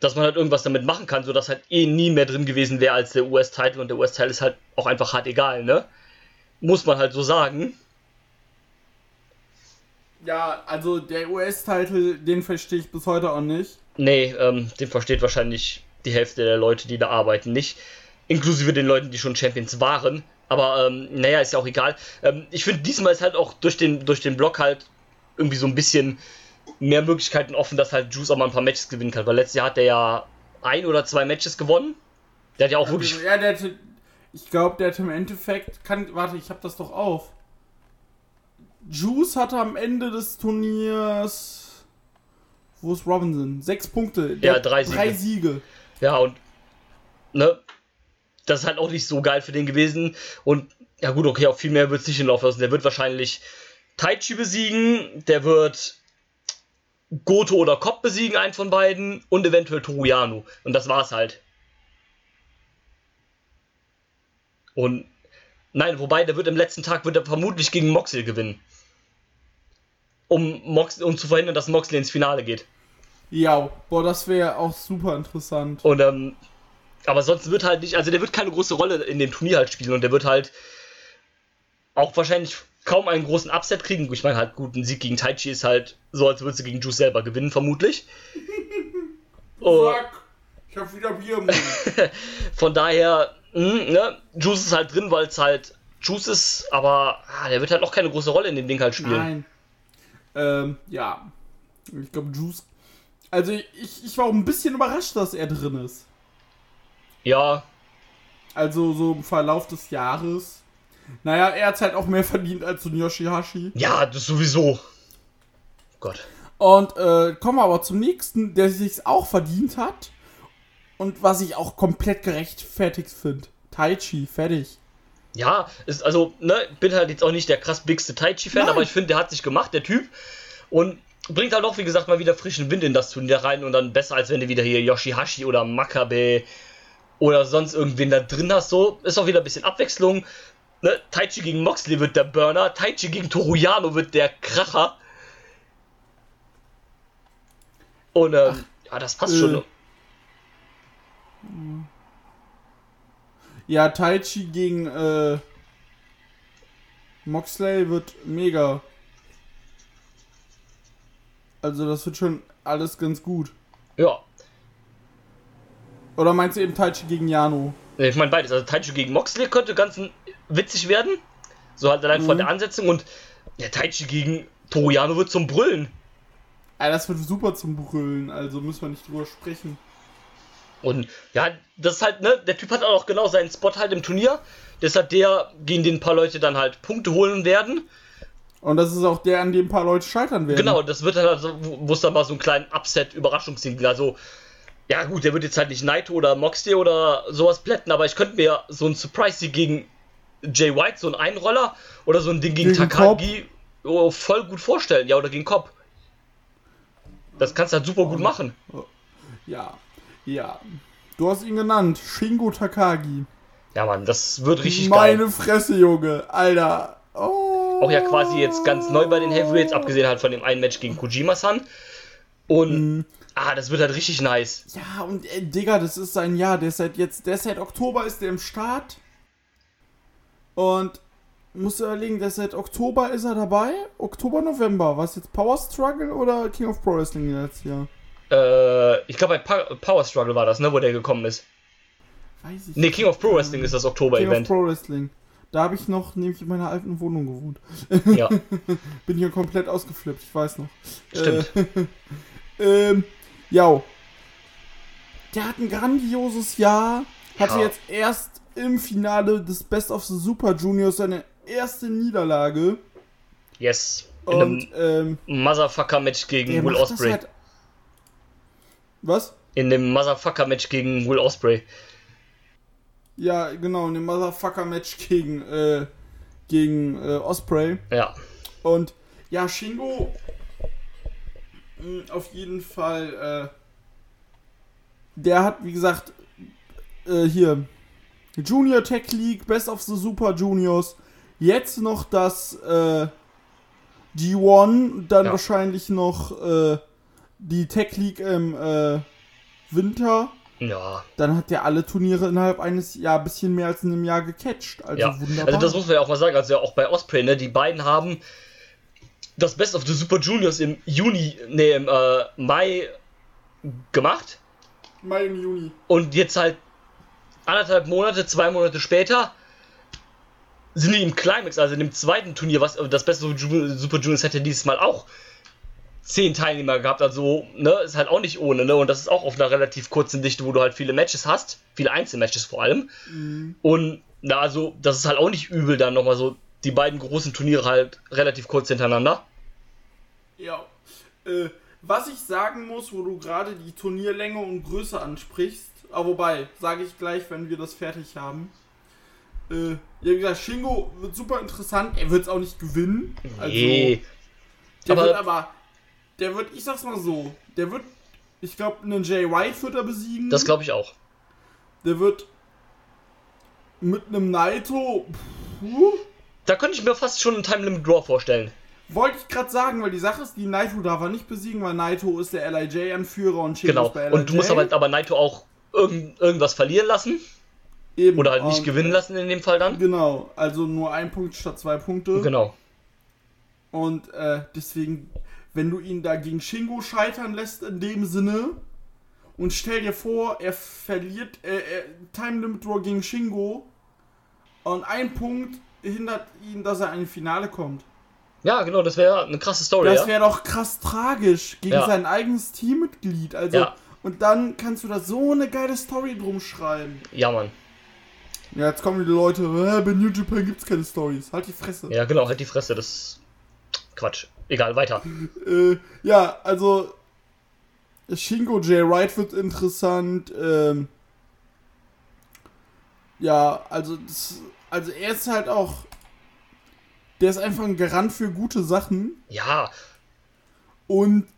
Speaker 3: dass man halt irgendwas damit machen kann, sodass halt eh nie mehr drin gewesen wäre als der US-Title und der US-Title ist halt auch einfach hart egal, ne? Muss man halt so sagen.
Speaker 2: Ja, also der US-Titel, den verstehe ich bis heute auch nicht.
Speaker 3: Nee, ähm, den versteht wahrscheinlich die Hälfte der Leute, die da arbeiten, nicht. Inklusive den Leuten, die schon Champions waren. Aber ähm, naja, ist ja auch egal. Ähm, ich finde, diesmal ist halt auch durch den, durch den Block halt irgendwie so ein bisschen mehr Möglichkeiten offen, dass halt Juice auch mal ein paar Matches gewinnen kann. Weil letztes Jahr hat er ja ein oder zwei Matches gewonnen. Der hat ja auch wirklich.
Speaker 2: Ja, der hatte, ich glaube, der hatte im Endeffekt, kann, warte, ich habe das doch auf. Juice hatte am Ende des Turniers, wo ist Robinson? Sechs Punkte. Der
Speaker 3: Ja,
Speaker 2: hat
Speaker 3: drei
Speaker 2: Drei
Speaker 3: Siege.
Speaker 2: Siege.
Speaker 3: Ja, und. Ne? Das ist halt auch nicht so geil für den gewesen. Und ja, gut, okay, auf viel mehr wird es nicht hinlaufen lassen. Der wird wahrscheinlich Taichi besiegen. Der wird Goto oder Kopp besiegen, einen von beiden. Und eventuell Toruyano. Und das war's halt. Und. Nein, wobei, der wird im letzten Tag wird er vermutlich gegen Moxley gewinnen. Um, Mox, um zu verhindern, dass Moxley ins Finale geht.
Speaker 2: Ja, boah, das wäre auch super interessant.
Speaker 3: Und ähm, aber sonst wird halt nicht, also der wird keine große Rolle in dem Turnier halt spielen und der wird halt auch wahrscheinlich kaum einen großen Upset kriegen. Ich meine halt gut, ein Sieg gegen Taichi ist halt so, als würdest du gegen Juice selber gewinnen, vermutlich. (laughs) Oh,
Speaker 2: Fuck, ich hab wieder Bier im Mund. (laughs)
Speaker 3: von daher, mh, ne, Juice ist halt drin, weil es halt Juice ist, aber ah, der wird halt auch keine große Rolle in dem Ding halt spielen.
Speaker 2: Nein. Ähm, ja. Ich glaube, Juice. Also, ich, ich war auch ein bisschen überrascht, dass er drin ist.
Speaker 3: Ja,
Speaker 2: Also, so im Verlauf des Jahres. Naja, er hat halt auch mehr verdient als so ein Yoshihashi.
Speaker 3: ja, das sowieso. Gott.
Speaker 2: Und äh, kommen wir aber zum nächsten, der sich auch verdient hat. Und was ich auch komplett gerechtfertigt finde. Taichi, fertig.
Speaker 3: Ja, ist also, ne, bin halt jetzt auch nicht der krass bigste Taichi-Fan, aber ich finde, der hat sich gemacht, der Typ. Und bringt halt auch, wie gesagt, mal wieder frischen Wind in das Turnier rein und dann besser, als wenn du wieder hier Yoshihashi oder Makabe oder sonst irgendwen da drin hast. So, ist auch wieder ein bisschen Abwechslung. Ne, Taichi gegen Moxley wird der Burner, Taichi gegen Toruyano wird der Kracher. Und, ähm, ja, das passt
Speaker 2: äh,
Speaker 3: schon.
Speaker 2: Ja, Taichi gegen äh, Moxley wird mega. Also das wird schon alles ganz gut.
Speaker 3: Ja.
Speaker 2: Oder meinst du eben Taichi gegen Jano?
Speaker 3: Ich meine beides. Also Taichi gegen Moxley könnte ganz witzig werden. So halt allein von
Speaker 2: Mhm.
Speaker 3: der Ansetzung. Und ja, Taichi gegen Toruyano wird zum Brüllen.
Speaker 2: Ja, das wird super zum Brüllen, also müssen wir nicht drüber sprechen.
Speaker 3: Und ja, das ist halt, ne, der Typ hat auch genau seinen Spot halt im Turnier. Deshalb der, gegen den ein paar Leute dann halt Punkte holen werden.
Speaker 2: Und das ist auch der, an dem ein paar Leute scheitern werden.
Speaker 3: Genau, das wird dann also, wo es dann mal so einen kleinen Upset-Überraschungssieg. Also, ja gut, der wird jetzt halt nicht Naito oder Moxley oder sowas plätten, aber ich könnte mir so einen Surprise-Sieg gegen Jay White, so einen Einroller oder so ein Ding gegen,
Speaker 2: Gegen
Speaker 3: Takagi oh, voll gut vorstellen. Ja, oder gegen Cobb. Das kannst du halt super gut machen.
Speaker 2: Ja, ja. Du hast ihn genannt, Shingo Takagi.
Speaker 3: Ja, Mann, das wird richtig
Speaker 2: Meine
Speaker 3: geil.
Speaker 2: Fresse, Junge. Alter. Oh.
Speaker 3: Auch ja quasi jetzt ganz neu bei den Heavyweights, abgesehen halt von dem einen Match gegen Kojima-san. Und,
Speaker 2: Mhm.
Speaker 3: Ah, das wird halt richtig nice.
Speaker 2: Ja, und äh, Digga, das ist sein Jahr. Der ist seit jetzt, der ist seit Oktober ist der im Start. Und musst du überlegen, der ist seit Oktober ist er dabei. Oktober, November. Was jetzt Power Struggle oder King of Pro Wrestling letztes Jahr?
Speaker 3: Äh, ich glaube bei pa Power Struggle war das, ne, wo der gekommen ist.
Speaker 2: Weiß ich
Speaker 3: Ne, King of Pro Wrestling ist das
Speaker 2: King of
Speaker 3: Oktober-Event.
Speaker 2: Pro Wrestling. Da habe ich noch nämlich in meiner alten Wohnung gewohnt.
Speaker 3: Ja, (laughs)
Speaker 2: Bin hier komplett ausgeflippt, ich weiß noch.
Speaker 3: stimmt. (laughs)
Speaker 2: Ähm, ja. Der hat ein grandioses Jahr. Hatte
Speaker 3: Ja.
Speaker 2: jetzt erst im Finale des Best of the Super Juniors seine erste Niederlage.
Speaker 3: Yes. In
Speaker 2: Und
Speaker 3: einem
Speaker 2: ähm,
Speaker 3: Motherfucker-Match gegen Will Osprey.
Speaker 2: halt. Was?
Speaker 3: In dem Motherfucker-Match gegen Will Osprey.
Speaker 2: Ja, genau, in dem Motherfucker-Match gegen, äh, gegen äh, Osprey.
Speaker 3: Ja.
Speaker 2: Und ja, Shingo auf jeden Fall, äh, der hat, wie gesagt, äh, hier Junior Tech League, Best of the Super Juniors, jetzt noch das äh, G1, dann
Speaker 3: Ja.
Speaker 2: wahrscheinlich noch äh, die Tech League im äh, Winter.
Speaker 3: Ja.
Speaker 2: Dann hat der alle Turniere innerhalb eines Jahr, bisschen mehr als in einem Jahr gecatcht. Also
Speaker 3: ja.
Speaker 2: wunderbar.
Speaker 3: Also das muss man ja auch mal sagen. Also ja auch bei Osprey, ne? Die beiden haben das Best of the Super Juniors im Juni, ne, im äh, Mai gemacht.
Speaker 2: Mai und Juni.
Speaker 3: Und jetzt halt anderthalb Monate, zwei Monate später sind die im Climax, also in dem zweiten Turnier, was das beste Ju- Super Juniors hätte dieses Mal auch zehn Teilnehmer gehabt, also ne, ist halt auch nicht ohne, ne? Und das ist auch auf einer relativ kurzen Dichte, wo du halt viele Matches hast, viele Einzelmatches vor allem. Und na, also, das ist halt auch nicht übel, dann nochmal so die beiden großen Turniere halt relativ kurz hintereinander.
Speaker 2: Ja. Äh, was ich sagen muss, wo du gerade die Turnierlänge und Größe ansprichst, aber wobei, sage ich gleich, wenn wir das fertig haben. Äh, ja, wie gesagt, Shingo wird super interessant. Er wird es auch nicht gewinnen. Also,
Speaker 3: Nee.
Speaker 2: der
Speaker 3: aber-
Speaker 2: wird aber, der wird, ich sag's mal so, der wird, ich glaube, einen Jay White wird er besiegen.
Speaker 3: Das glaube ich auch.
Speaker 2: Der wird mit einem Naito, puh,
Speaker 3: Da könnte ich mir fast schon einen Time Limit Draw vorstellen.
Speaker 2: wollte ich gerade sagen, weil die Sache ist, die Naito darf er nicht besiegen, weil Naito ist der LIJ-Anführer und Shingo
Speaker 3: Genau.
Speaker 2: ist bei LIJ.
Speaker 3: Und du musst aber, aber Naito auch irgend, irgendwas verlieren lassen.
Speaker 2: Eben,
Speaker 3: Oder halt nicht
Speaker 2: und-
Speaker 3: gewinnen lassen in dem Fall dann.
Speaker 2: Genau, also nur ein Punkt statt zwei Punkte.
Speaker 3: Genau.
Speaker 2: Und äh, deswegen, wenn du ihn da gegen Shingo scheitern lässt in dem Sinne und stell dir vor, er verliert äh, Time Limit Draw gegen Shingo und ein Punkt hindert ihn, dass er in ein Finale kommt.
Speaker 3: Ja, genau, das wäre eine krasse Story,
Speaker 2: Das
Speaker 3: ja.
Speaker 2: wäre doch krass tragisch gegen
Speaker 3: Ja.
Speaker 2: sein eigenes Teammitglied. Also
Speaker 3: Ja.
Speaker 2: und dann kannst du da so eine geile Story drum schreiben.
Speaker 3: Ja, Mann.
Speaker 2: Ja, jetzt kommen die Leute, äh, bei New Japan gibt's keine Stories. Halt die Fresse.
Speaker 3: Ja, genau, halt die Fresse, das ist Quatsch. Egal, weiter. (laughs)
Speaker 2: Äh, ja, also Shingo J. Wright wird interessant. Ähm, ja, also das, also er ist halt auch, der ist einfach ein Garant für gute Sachen.
Speaker 3: Ja,
Speaker 2: Und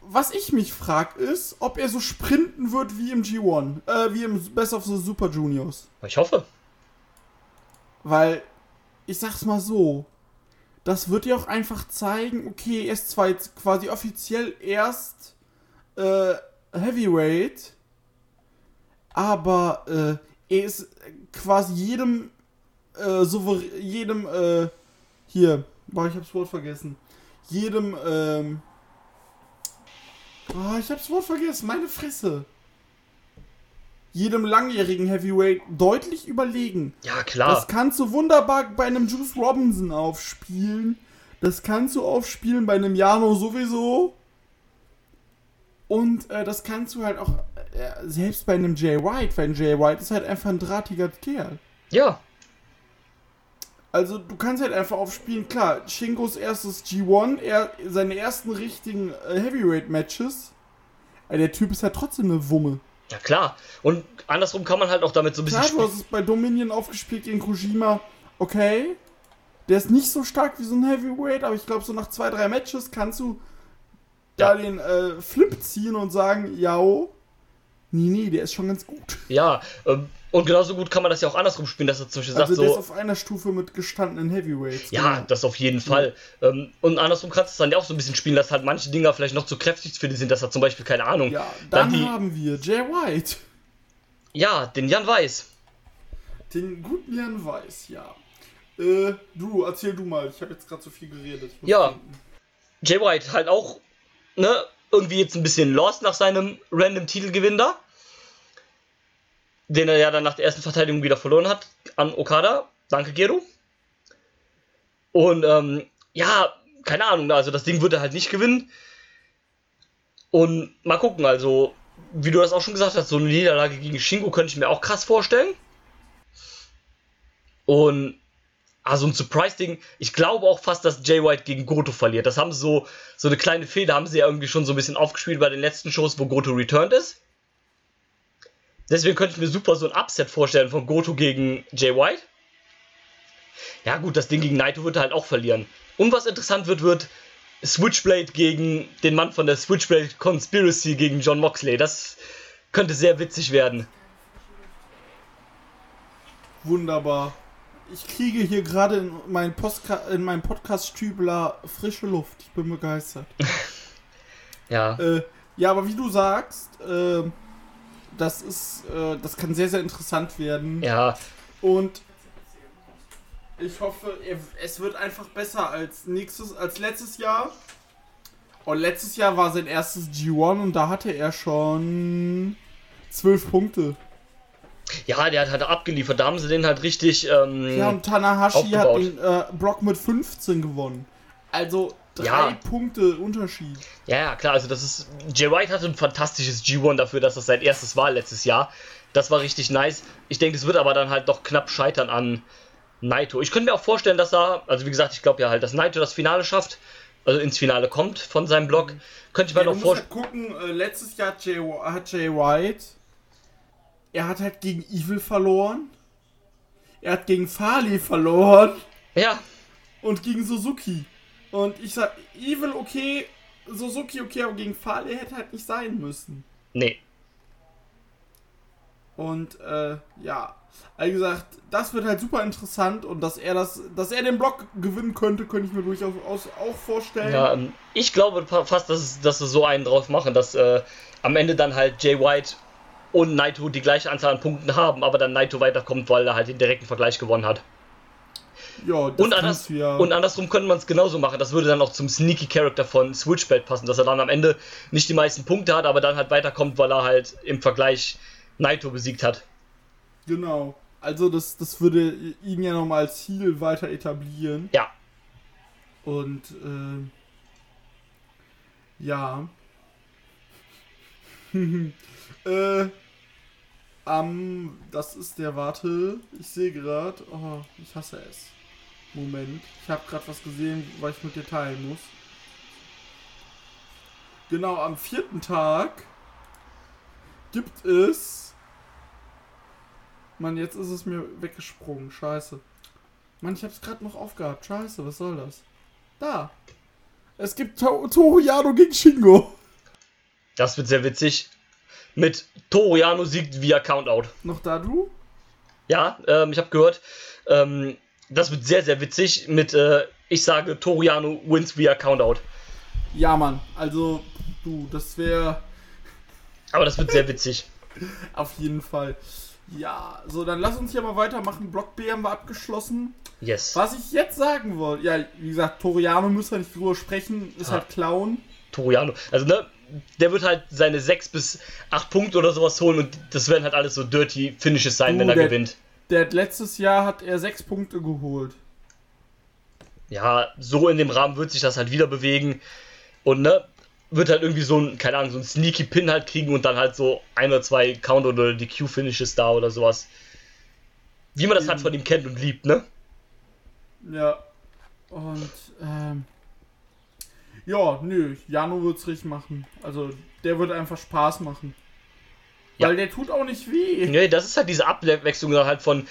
Speaker 2: was ich mich frag ist, ob er so sprinten wird wie im G1, äh, wie im Best of the Super Juniors.
Speaker 3: ich hoffe.
Speaker 2: Weil, ich sag's mal so, das wird ja auch einfach zeigen, okay, er ist zwar jetzt quasi offiziell erst äh, Heavyweight, aber äh, er ist quasi jedem, äh, souver jedem, äh, hier, boah, ich hab's Wort vergessen, jedem, ähm, oh, ich hab's Wort vergessen, meine Fresse. Jedem langjährigen Heavyweight deutlich überlegen.
Speaker 3: Ja, klar.
Speaker 2: Das kannst du wunderbar bei einem Juice Robinson aufspielen. Das kannst du aufspielen bei einem Jano sowieso. Und äh, das kannst du halt auch selbst bei einem Jay White, weil ein Jay White ist halt einfach ein drahtiger Kerl.
Speaker 3: Ja,
Speaker 2: Also du kannst halt einfach aufspielen, klar, Shingos erstes G1, er, seine ersten richtigen äh, Heavyweight-Matches, aber der Typ ist halt trotzdem eine Wumme.
Speaker 3: ja klar. Und andersrum kann man halt auch damit so ein bisschen
Speaker 2: Klar, du
Speaker 3: spielen.
Speaker 2: hast es bei Dominion aufgespielt gegen Kojima, okay, der ist nicht so stark wie so ein Heavyweight, aber ich glaube so nach zwei, drei Matches kannst du
Speaker 3: Ja.
Speaker 2: da den äh, Flip ziehen und sagen, ja, nee, nee, der ist schon ganz gut.
Speaker 3: Ja, ähm, und genauso gut kann man das ja auch andersrum spielen, dass er zum Beispiel sagt
Speaker 2: Also der ist
Speaker 3: so,
Speaker 2: auf einer Stufe mit gestandenen Heavyweights.
Speaker 3: ja,
Speaker 2: genau.
Speaker 3: das auf jeden Fall. Ähm, und andersrum kannst du es dann ja auch so ein bisschen spielen, dass halt manche Dinger vielleicht noch zu kräftig für die sind, dass er zum Beispiel, keine Ahnung,
Speaker 2: Ja,
Speaker 3: dann
Speaker 2: dann
Speaker 3: die,
Speaker 2: haben wir Jay White.
Speaker 3: ja, den Jan Weiß.
Speaker 2: Den guten Jan Weiß, ja. Äh, du, erzähl du mal. Ich habe jetzt gerade so viel geredet.
Speaker 3: Ja.
Speaker 2: denken.
Speaker 3: Jay White halt auch, ne, irgendwie jetzt ein bisschen lost nach seinem random Titelgewinn da. Den er ja dann nach der ersten Verteidigung wieder verloren hat an Okada. Danke, Gero. Und, ähm, ja, keine Ahnung, also das Ding wird er halt nicht gewinnen. Und mal gucken, also, wie du das auch schon gesagt hast, so eine Niederlage gegen Shingo könnte ich mir auch krass vorstellen. Und also ein Surprise-Ding. Ich glaube auch fast, dass Jay White gegen Goto verliert. Das haben sie so, so eine kleine Fehde, haben sie ja irgendwie schon so ein bisschen aufgespielt bei den letzten Shows, wo Goto returned ist. Deswegen könnte ich mir super so ein Upset vorstellen von Goto gegen Jay White. Ja gut, das Ding gegen Naito wird er halt auch verlieren. Und was interessant wird, wird Switchblade gegen den Mann von der Switchblade Conspiracy gegen John Moxley. Das könnte sehr witzig werden.
Speaker 2: Wunderbar. Ich kriege hier gerade in, mein in meinem Podcast-Stübler frische Luft. Ich bin begeistert. (laughs)
Speaker 3: Ja.
Speaker 2: Äh, ja, aber wie du sagst, äh, das ist, äh, das kann sehr, sehr interessant werden.
Speaker 3: Ja,
Speaker 2: Und ich hoffe, es wird einfach besser als nächstes, als letztes Jahr. Und letztes Jahr war sein erstes G1 und da hatte er schon zwölf Punkte.
Speaker 3: ja, der hat halt abgeliefert. Da haben sie den halt richtig. Ähm,
Speaker 2: Ja, und Tanahashi hat den äh, Block mit 15 gewonnen. Also drei
Speaker 3: Ja.
Speaker 2: Punkte Unterschied.
Speaker 3: Ja, ja, klar, also das ist. Jay White hatte ein fantastisches G1 dafür, dass das sein erstes war letztes Jahr. Das war richtig nice. Ich denke, es wird aber dann halt doch knapp scheitern an Naito. Ich könnte mir auch vorstellen, dass er, also wie gesagt, ich glaube ja halt, dass Naito das Finale schafft, also ins Finale kommt von seinem Block. Könnte ich mir
Speaker 2: Ja,
Speaker 3: noch vorstellen.
Speaker 2: halt gucken, äh, letztes Jahr hat Jay, hat Jay White, er hat halt gegen Evil verloren. Er hat gegen Farley verloren.
Speaker 3: Ja,
Speaker 2: und gegen Suzuki. Und ich sag, Evil okay, Suzuki okay, aber gegen Farley hätte halt nicht sein müssen.
Speaker 3: nee.
Speaker 2: Und äh, ja, wie gesagt, das wird halt super interessant und dass er das, dass er den Block gewinnen könnte, könnte ich mir durchaus aus- auch vorstellen.
Speaker 3: Ja, ähm, ich glaube fa- fast, dass, dass sie so einen drauf machen, dass äh, am Ende dann halt Jay White und Naito die gleiche Anzahl an Punkten haben, aber dann Naito weiterkommt, weil er halt den direkten Vergleich gewonnen hat.
Speaker 2: Ja, das
Speaker 3: Und, anders,
Speaker 2: ja.
Speaker 3: und andersrum könnte man es genauso machen. Das würde dann auch zum Sneaky Character von Switchblade passen, dass er dann am Ende nicht die meisten Punkte hat, aber dann halt weiterkommt, weil er halt im Vergleich Naito besiegt hat.
Speaker 2: genau. Also das, das würde ihn ja nochmal als Ziel weiter etablieren.
Speaker 3: Ja.
Speaker 2: Und äh, ja. (laughs) äh, am, das ist der, warte, ich sehe gerade, oh, ich hasse es. Moment, ich habe gerade was gesehen, was ich mit dir teilen muss. Genau, am vierten Tag gibt es. Mann, jetzt ist es mir weggesprungen. Scheiße. Mann, ich hab's gerade noch aufgehabt. Scheiße, was soll das? Da. Es gibt to Toru Yano gegen Shingo.
Speaker 3: Das wird sehr witzig. Mit Toru Yano siegt via Countout.
Speaker 2: Noch da, du?
Speaker 3: Ja, ähm, ich habe gehört, ähm, das wird sehr, sehr witzig. Mit, äh, ich sage, Toru Yano wins via Countout.
Speaker 2: Ja, Mann. Also, du, das wäre
Speaker 3: Aber das wird sehr witzig. (laughs)
Speaker 2: auf jeden Fall. Ja, so, dann lass uns hier mal weitermachen. Block B haben wir abgeschlossen.
Speaker 3: Yes.
Speaker 2: Was ich jetzt sagen wollte, ja, wie gesagt, Toriano müssen wir nicht drüber sprechen, ist
Speaker 3: Ah.
Speaker 2: halt Clown.
Speaker 3: Toru Yano. Also, ne, der wird halt seine 6 bis 8 Punkte oder sowas holen und das werden halt alles so dirty Finishes sein,
Speaker 2: Du,
Speaker 3: wenn er
Speaker 2: der-
Speaker 3: gewinnt.
Speaker 2: Der hat letztes Jahr hat er sechs Punkte geholt.
Speaker 3: Ja, so in dem Rahmen wird sich das halt wieder bewegen. Und ne, wird halt irgendwie so ein, keine Ahnung, so ein Sneaky Pin halt kriegen und dann halt so ein oder zwei Count- oder die Q-Finishes da oder sowas. Wie man das halt von ihm kennt und liebt, ne?
Speaker 2: Ja. Und, ähm. Ja, nö, Jano wird's richtig machen. Also, der wird einfach Spaß machen.
Speaker 3: Ja.
Speaker 2: Weil der tut auch nicht weh.
Speaker 3: Nee, das ist halt diese Abwechslung halt von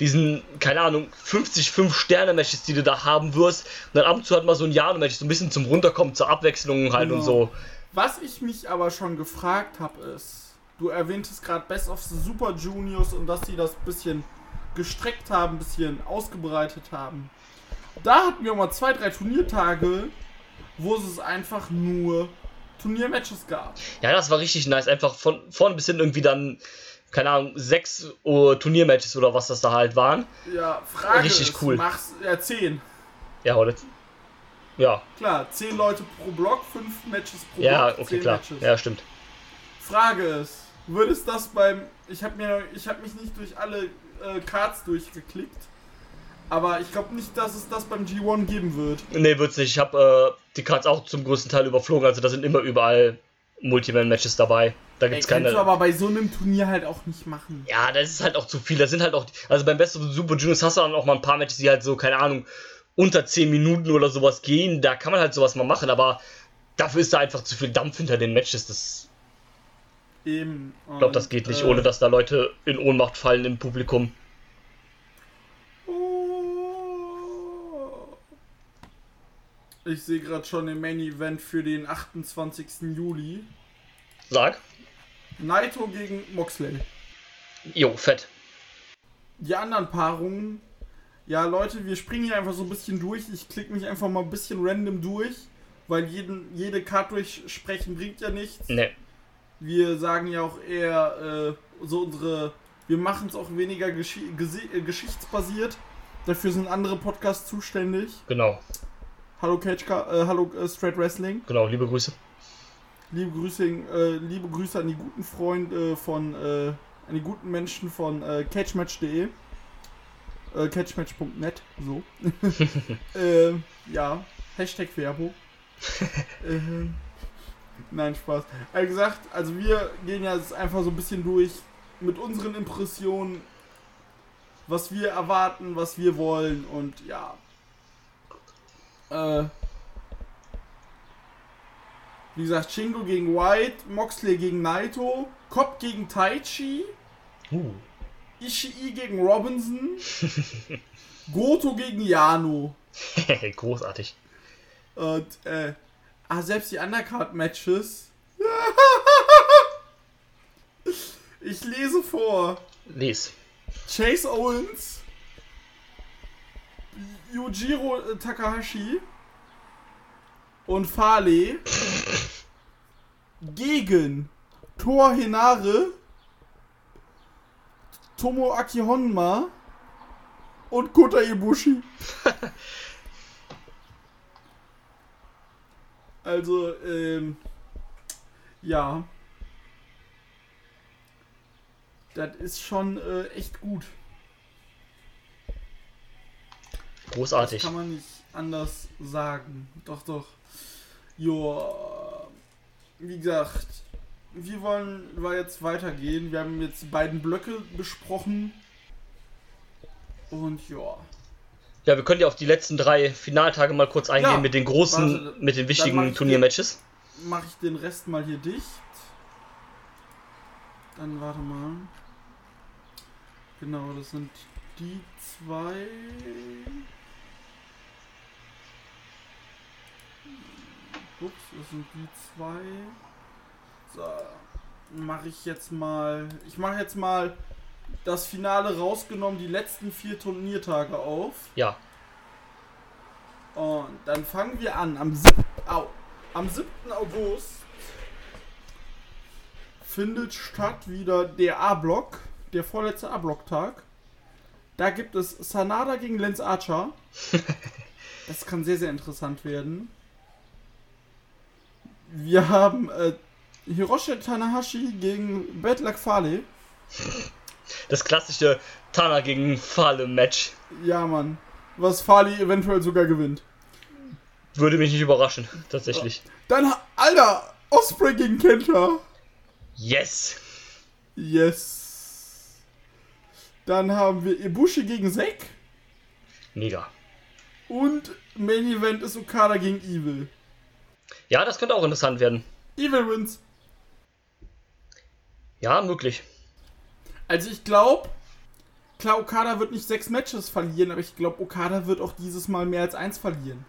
Speaker 3: diesen, keine Ahnung, 50 5-Sterne-Matches, die du da haben wirst. Und dann ab und zu halt mal so ein Jano-Match, so ein bisschen zum Runterkommen, zur Abwechslung halt und
Speaker 2: Genau.
Speaker 3: so.
Speaker 2: Was ich mich aber schon gefragt habe, ist, du erwähntest gerade Best of the Super Juniors und dass sie das bisschen gestreckt haben, bisschen ausgebreitet haben. Da hatten wir mal zwei, drei Turniertage, wo es einfach nur Turniermatches gab.
Speaker 3: Ja, das war richtig nice. Einfach von vorne bis hin irgendwie dann, keine Ahnung, sechs uh, Turniermatches oder was das da halt waren.
Speaker 2: Ja, Frage
Speaker 3: Richtig
Speaker 2: ist,
Speaker 3: cool.
Speaker 2: machst ja zehn.
Speaker 3: Ja, oder? Ja,
Speaker 2: Klar, zehn Leute pro Block, fünf Matches pro
Speaker 3: ja,
Speaker 2: Block,
Speaker 3: okay,
Speaker 2: zehn
Speaker 3: klar.
Speaker 2: Matches.
Speaker 3: Ja, stimmt.
Speaker 2: Frage ist, wird es das beim. Ich habe mir, ich habe mich nicht durch alle äh, Cards durchgeklickt, aber ich glaube nicht, dass es das beim G1 geben wird.
Speaker 3: Nee, wird's nicht. Ich habe äh, die Cards auch zum größten Teil überflogen. Also da sind immer überall Multiman-Matches dabei. Da
Speaker 2: Ey,
Speaker 3: gibt's
Speaker 2: kannst
Speaker 3: keine.
Speaker 2: du aber bei so einem Turnier halt auch nicht machen.
Speaker 3: Ja, das ist halt auch zu viel. Da sind halt auch. Also beim Best of Super Juniors hast du dann auch mal ein paar Matches, die halt so, keine Ahnung, unter 10 Minuten oder sowas gehen. Da kann man halt sowas mal machen, aber dafür ist da einfach zu viel Dampf hinter den Matches. Das,
Speaker 2: Eben.
Speaker 3: ich glaube, das geht nicht,
Speaker 2: äh,
Speaker 3: ohne dass da Leute in Ohnmacht fallen im Publikum.
Speaker 2: Ich sehe gerade schon den Main Event für den 28. Juli.
Speaker 3: Sag.
Speaker 2: Naito gegen Moxley.
Speaker 3: Jo, fett.
Speaker 2: Die anderen Paarungen. Ja, Leute, wir springen hier einfach so ein bisschen durch. Ich klicke mich einfach mal ein bisschen random durch, weil jeden, jede Card durchsprechen bringt ja nichts.
Speaker 3: Ne.
Speaker 2: Wir sagen ja auch eher äh, so unsere. Wir machen es auch weniger geschi gesi- äh, geschichtsbasiert. Dafür sind andere Podcasts zuständig.
Speaker 3: Genau.
Speaker 2: Hallo Cage, äh, hallo äh, Straight Wrestling.
Speaker 3: Genau, liebe Grüße.
Speaker 2: Liebe Grüße, äh, liebe Grüße an die guten Freunde von, äh, an die guten Menschen von äh, catchmatch.de. Äh, catchmatch.net, so. (laughs) äh, ja, Hashtag Werbung. (laughs) äh, nein, Spaß. Wie gesagt, also wir gehen ja jetzt einfach so ein bisschen durch mit unseren Impressionen, was wir erwarten, was wir wollen und ja. Äh, wie gesagt, Shingo gegen White, Moxley gegen Naito, Cobb gegen Taichi,
Speaker 3: Uh.
Speaker 2: Ishii gegen Robinson, (laughs) Goto gegen Yano. (laughs)
Speaker 3: Großartig.
Speaker 2: Und, äh, ah, selbst die Undercard-Matches. (laughs) ich lese vor.
Speaker 3: Les.
Speaker 2: Chase Owens, Yujiro äh, Takahashi und Fale gegen Thor Hinare, Tomoaki Honma und Kota Ibushi. (laughs) also, ähm, ja. Das ist schon äh, echt gut. Das
Speaker 3: Großartig.
Speaker 2: kann man nicht anders sagen. Doch, doch. Jo, wie gesagt, wir wollen jetzt weitergehen. Wir haben jetzt die beiden Blöcke besprochen. Und ja.
Speaker 3: Ja, wir können ja auf die letzten drei Finaltage mal kurz eingehen
Speaker 2: Ja,
Speaker 3: mit den großen,
Speaker 2: warte,
Speaker 3: mit den wichtigen
Speaker 2: ich
Speaker 3: Turniermatches.
Speaker 2: Mache ich den Rest mal hier dicht. Dann warte mal. Genau, das sind die zwei. Ups, das sind die zwei. So, mache ich jetzt mal. Ich mache jetzt mal das Finale rausgenommen, die letzten vier Turniertage auf.
Speaker 3: Ja,
Speaker 2: Und dann fangen wir an. Am 7. Au, am 7. August findet statt wieder der A-Block, der vorletzte A-Block-Tag. Da gibt es Sanada gegen Lance Archer. (laughs) Das kann sehr, sehr interessant werden. Wir haben äh, Hiroshi Tanahashi gegen Bad Luck Fale.
Speaker 3: das klassische Tana gegen Fale Match.
Speaker 2: Ja, Mann. Was Fale eventuell sogar gewinnt.
Speaker 3: Würde mich nicht überraschen, tatsächlich.
Speaker 2: Dann, Alter, Osprey gegen Kenta.
Speaker 3: Yes!
Speaker 2: Yes. Dann haben wir Ibushi gegen Zack.
Speaker 3: Mega.
Speaker 2: Und Main Event ist Okada gegen Evil.
Speaker 3: Ja, das könnte auch interessant werden.
Speaker 2: Evil wins.
Speaker 3: Ja, möglich.
Speaker 2: Also ich glaube, klar, Okada wird nicht sechs Matches verlieren, aber ich glaube, Okada wird auch dieses Mal mehr als eins verlieren.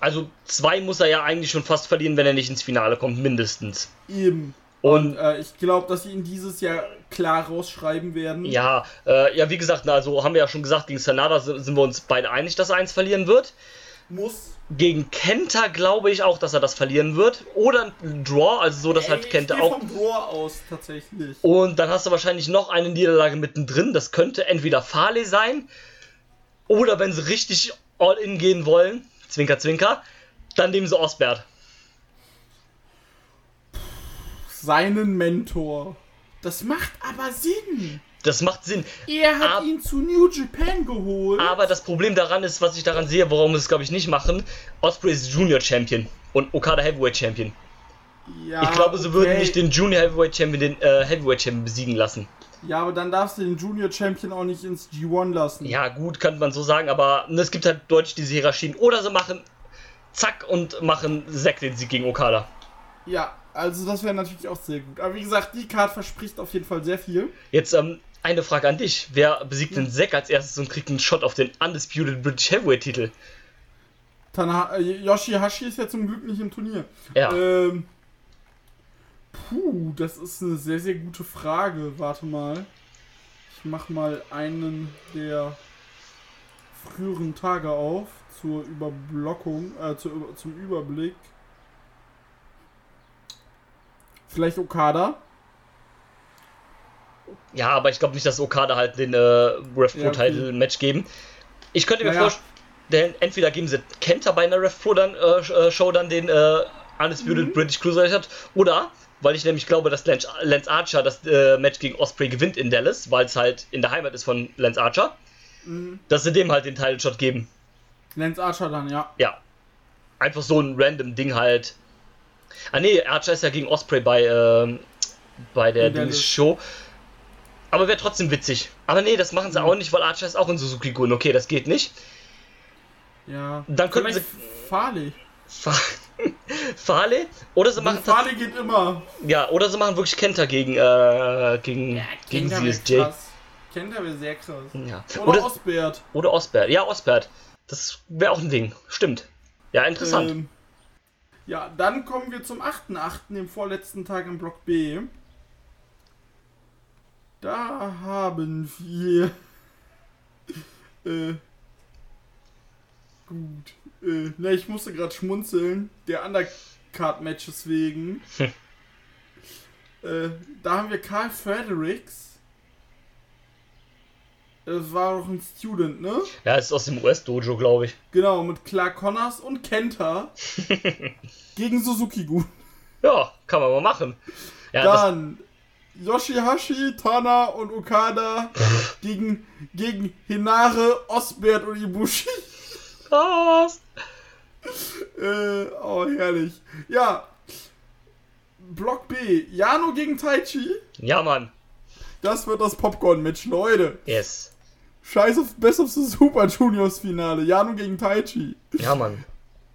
Speaker 3: Also zwei muss er ja eigentlich schon fast verlieren, wenn er nicht ins Finale kommt, mindestens.
Speaker 2: Eben.
Speaker 3: Und
Speaker 2: Äh, ich glaube, dass sie ihn dieses Jahr klar rausschreiben werden.
Speaker 3: ja, äh, ja, wie gesagt, also haben wir ja schon gesagt, gegen Sanada sind, sind wir uns beide einig, dass er eins verlieren wird.
Speaker 2: Muss.
Speaker 3: Gegen Kenta glaube ich auch, dass er das verlieren wird. Oder ein Draw, also so, dass halt
Speaker 2: Ey,
Speaker 3: Kenta
Speaker 2: ich geh
Speaker 3: auch.
Speaker 2: vom Draw aus, tatsächlich.
Speaker 3: Und dann hast du wahrscheinlich noch eine Niederlage mittendrin. Das könnte entweder Farley sein. Oder wenn sie richtig all in gehen wollen, Zwinker, Zwinker, dann nehmen sie Osbert.
Speaker 2: Seinen Mentor. Das macht aber Sinn.
Speaker 3: Das macht Sinn.
Speaker 2: Er hat
Speaker 3: Ab-
Speaker 2: ihn zu New Japan geholt.
Speaker 3: Aber das Problem daran ist, was ich daran sehe, warum sie es, glaube ich, nicht machen. Osprey ist Junior Champion und Okada Heavyweight Champion.
Speaker 2: ja,
Speaker 3: Ich glaube, sie
Speaker 2: okay.
Speaker 3: würden nicht den Junior Heavyweight Champion den äh, Heavyweight Champion besiegen lassen.
Speaker 2: Ja, aber dann darfst du den Junior Champion auch nicht ins G1 lassen.
Speaker 3: Ja, gut, könnte man so sagen, aber ne, es gibt halt deutlich diese Hierarchien. Oder sie machen zack und machen Zack den Sieg gegen Okada.
Speaker 2: Ja, also das wäre natürlich auch sehr gut. Aber wie gesagt, die Card verspricht auf jeden Fall sehr viel.
Speaker 3: Jetzt ähm, eine Frage an dich. Wer besiegt den Zack als erstes und kriegt einen Shot auf den Undisputed British Heavyweight Titel?
Speaker 2: Tana äh, Yoshihashi ist ja zum Glück nicht im Turnier.
Speaker 3: Ja.
Speaker 2: Ähm, puh, das ist eine sehr, sehr gute Frage. Warte mal. Ich mach mal einen der früheren Tage auf zur Überblockung, äh, zur, zum Überblick. Vielleicht Okada.
Speaker 3: Ja, aber ich glaube nicht, dass Okada halt den äh, Ref Pro
Speaker 2: Ja.
Speaker 3: Title Match geben. Ich könnte mir
Speaker 2: Naja.
Speaker 3: vorstellen, entweder geben sie Kenta bei einer Ref Pro dann, äh, äh, Show dann den äh, Undisputed
Speaker 2: Mhm.
Speaker 3: British Cruiserweight hat, oder weil ich nämlich glaube, dass Lance, Archer das äh, Match gegen Osprey gewinnt in Dallas, weil es halt in der Heimat ist von Lance Archer,
Speaker 2: Mhm.
Speaker 3: dass sie dem halt den Title Shot geben.
Speaker 2: Lance Archer dann, ja.
Speaker 3: Ja. Einfach so ein random Ding halt. Ah nee, Archer ist ja gegen Osprey bei, ähm, bei der Show. Aber wäre trotzdem witzig. Aber nee, das machen sie auch nicht, weil Archer ist auch in Suzuki Gun. Okay, das geht nicht.
Speaker 2: Ja.
Speaker 3: Dann könnten
Speaker 2: Vielleicht Farley.
Speaker 3: Fa (laughs) Farley? Oder sie machen tats-
Speaker 2: Farley geht immer.
Speaker 3: ja, oder sie machen wirklich Kenta gegen äh, gegen gegen
Speaker 2: Kenta
Speaker 3: CSJ.
Speaker 2: krass. Kenta wäre sehr krass.
Speaker 3: Ja.
Speaker 2: Oder,
Speaker 3: Oder,
Speaker 2: Osbert.
Speaker 3: oder Osbert. Ja, Osbert. Das wäre auch ein Ding. Stimmt. Ja, interessant.
Speaker 2: Ähm, ja, dann kommen wir zum 8.8., dem vorletzten Tag im Block B. Da haben wir. äh, gut. Äh, ne, ich musste gerade schmunzeln. Der Undercard-Matches wegen. (laughs) äh, da haben wir Carl Fredericks. Das war doch ein Student, ne?
Speaker 3: ja, ist aus dem US-Dojo, glaube ich.
Speaker 2: Genau, mit Clark Connors und Kenta (laughs) gegen Suzuki-Gun.
Speaker 3: Ja, kann man mal machen. Ja, das,
Speaker 2: Dann Yoshihashi, Tana und Okada (laughs) gegen, gegen Hinare, Osbert und Ibushi.
Speaker 3: was?
Speaker 2: Äh, oh, herrlich. Ja. Block B. Jano gegen Taichi.
Speaker 3: Ja, Mann.
Speaker 2: Das wird das Popcorn-Match, Leute.
Speaker 3: Yes.
Speaker 2: Scheiß auf Best of the Super Juniors Finale. Jano gegen Taichi.
Speaker 3: Ja, Mann.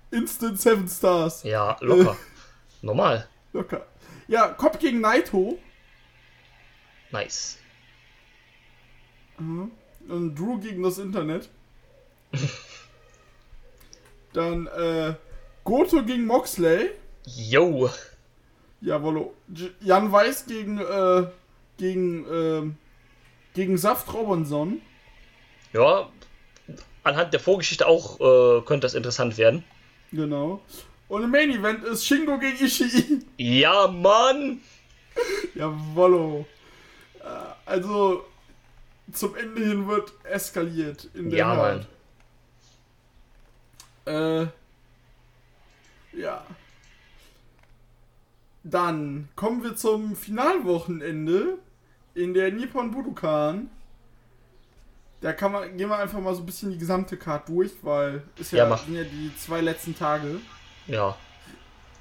Speaker 2: Instant 7 Stars.
Speaker 3: Ja, locker. (laughs) Normal.
Speaker 2: Locker. Ja, Kopf gegen Naito.
Speaker 3: Nice.
Speaker 2: Mhm. Und Drew gegen das Internet. (laughs) Dann äh, Goto gegen Moxley.
Speaker 3: Yo.
Speaker 2: Jawollo. Jan Weiß gegen äh, gegen ähm, gegen Saft Robinson.
Speaker 3: Ja, anhand der Vorgeschichte auch äh, könnte das interessant werden.
Speaker 2: Genau. Und im Main Event ist Shingo gegen Ishii.
Speaker 3: Ja, Mann. (laughs)
Speaker 2: Jawollo. Äh, also zum Ende hin wird eskaliert in der
Speaker 3: Ja,
Speaker 2: Art.
Speaker 3: Mann.
Speaker 2: Äh, ja. Dann kommen wir zum Finalwochenende in der Nippon Budokan. Da kann man, gehen wir einfach mal so ein bisschen die gesamte Card durch, weil ist
Speaker 3: Ja,
Speaker 2: ja, sind ja die zwei letzten Tage.
Speaker 3: Ja.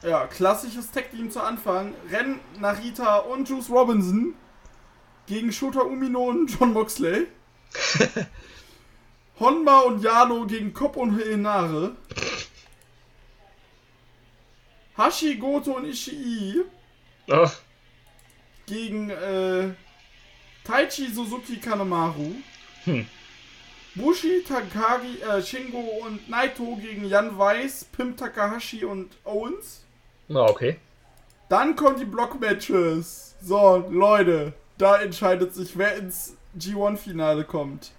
Speaker 2: Ja, klassisches Tag-Team zu Anfang. Ren, Narita und Juice Robinson gegen Shota Umino und John Moxley. (laughs) Honma und Yano gegen Kop und Henare. Hashi, Goto und Ishii
Speaker 3: Ah,
Speaker 2: gegen äh, Taichi, Suzuki, Kanemaru.
Speaker 3: Hm.
Speaker 2: Bushi, Takagi, äh, Shingo und Naito gegen Jan Weiss, Pim Takahashi und Owens.
Speaker 3: Na, okay.
Speaker 2: Dann kommen die Block-Matches. So, Leute, da entscheidet sich, wer ins G1-Finale kommt.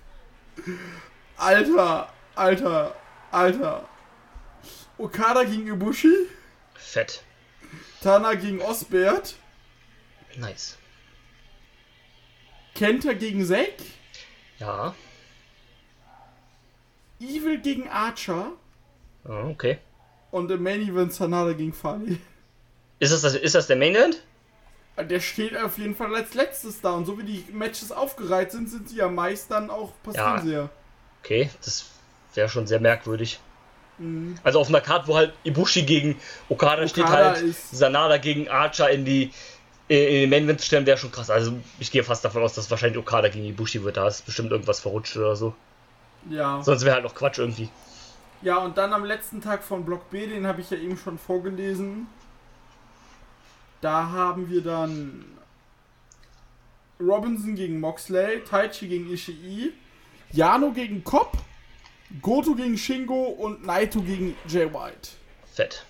Speaker 2: Alter, Alter, Alter. Okada gegen Ibushi,
Speaker 3: Fett.
Speaker 2: Tana gegen Osbert,
Speaker 3: Nice.
Speaker 2: Kenta gegen Zack,
Speaker 3: Ja.
Speaker 2: Evil gegen Archer
Speaker 3: Ah, okay.
Speaker 2: und im Main Event Sanada gegen Fali.
Speaker 3: Ist das, das, ist das der Main Event?
Speaker 2: Der steht auf jeden Fall als letztes da und so wie die Matches aufgereiht sind, sind sie ja meist dann auch passieren
Speaker 3: Ja.
Speaker 2: sie ja.
Speaker 3: Okay, das wäre schon sehr merkwürdig.
Speaker 2: Mhm.
Speaker 3: Also auf einer Karte, wo halt Ibushi gegen Okada, steht
Speaker 2: Okada
Speaker 3: halt
Speaker 2: ist-
Speaker 3: Sanada gegen Archer in die in den Main Event zu stellen, wäre schon krass. Also ich gehe fast davon aus, dass wahrscheinlich Okada gegen Ibushi wird. Da ist bestimmt irgendwas verrutscht oder so.
Speaker 2: Ja.
Speaker 3: Sonst wäre halt noch Quatsch irgendwie.
Speaker 2: Ja, und dann am letzten Tag von Block B, den habe ich ja eben schon vorgelesen. Da haben wir dann Robinson gegen Moxley, Taichi gegen Ishii, Yano gegen Cobb, Goto gegen Shingo und Naito gegen Jay White.
Speaker 3: Fett.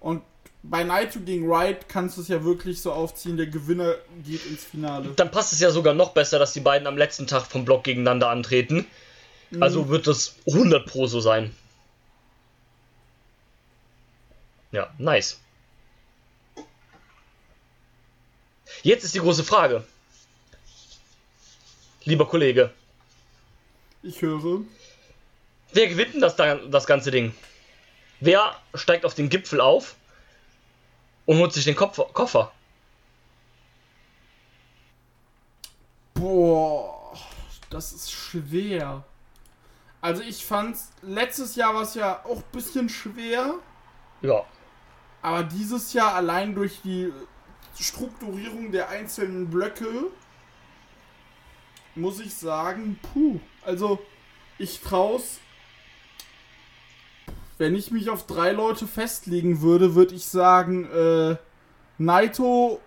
Speaker 2: Und bei Naito gegen White kannst du es ja wirklich so aufziehen, der Gewinner geht ins Finale.
Speaker 3: Dann passt es ja sogar noch besser, dass die beiden am letzten Tag vom Block gegeneinander antreten. Also wird das 100 pro so sein. Ja, nice. Jetzt ist die große Frage. Lieber Kollege,
Speaker 2: Ich höre.
Speaker 3: wer gewinnt denn das, das ganze Ding? Wer steigt auf den Gipfel auf und holt sich den Kopf, Koffer?
Speaker 2: Boah, das ist schwer. Also ich fand's, letztes Jahr war es ja auch ein bisschen schwer,
Speaker 3: Ja,
Speaker 2: aber dieses Jahr allein durch die Strukturierung der einzelnen Blöcke muss ich sagen, puh, also ich trau's, wenn ich mich auf drei Leute festlegen würde, würde ich sagen, äh, Naito,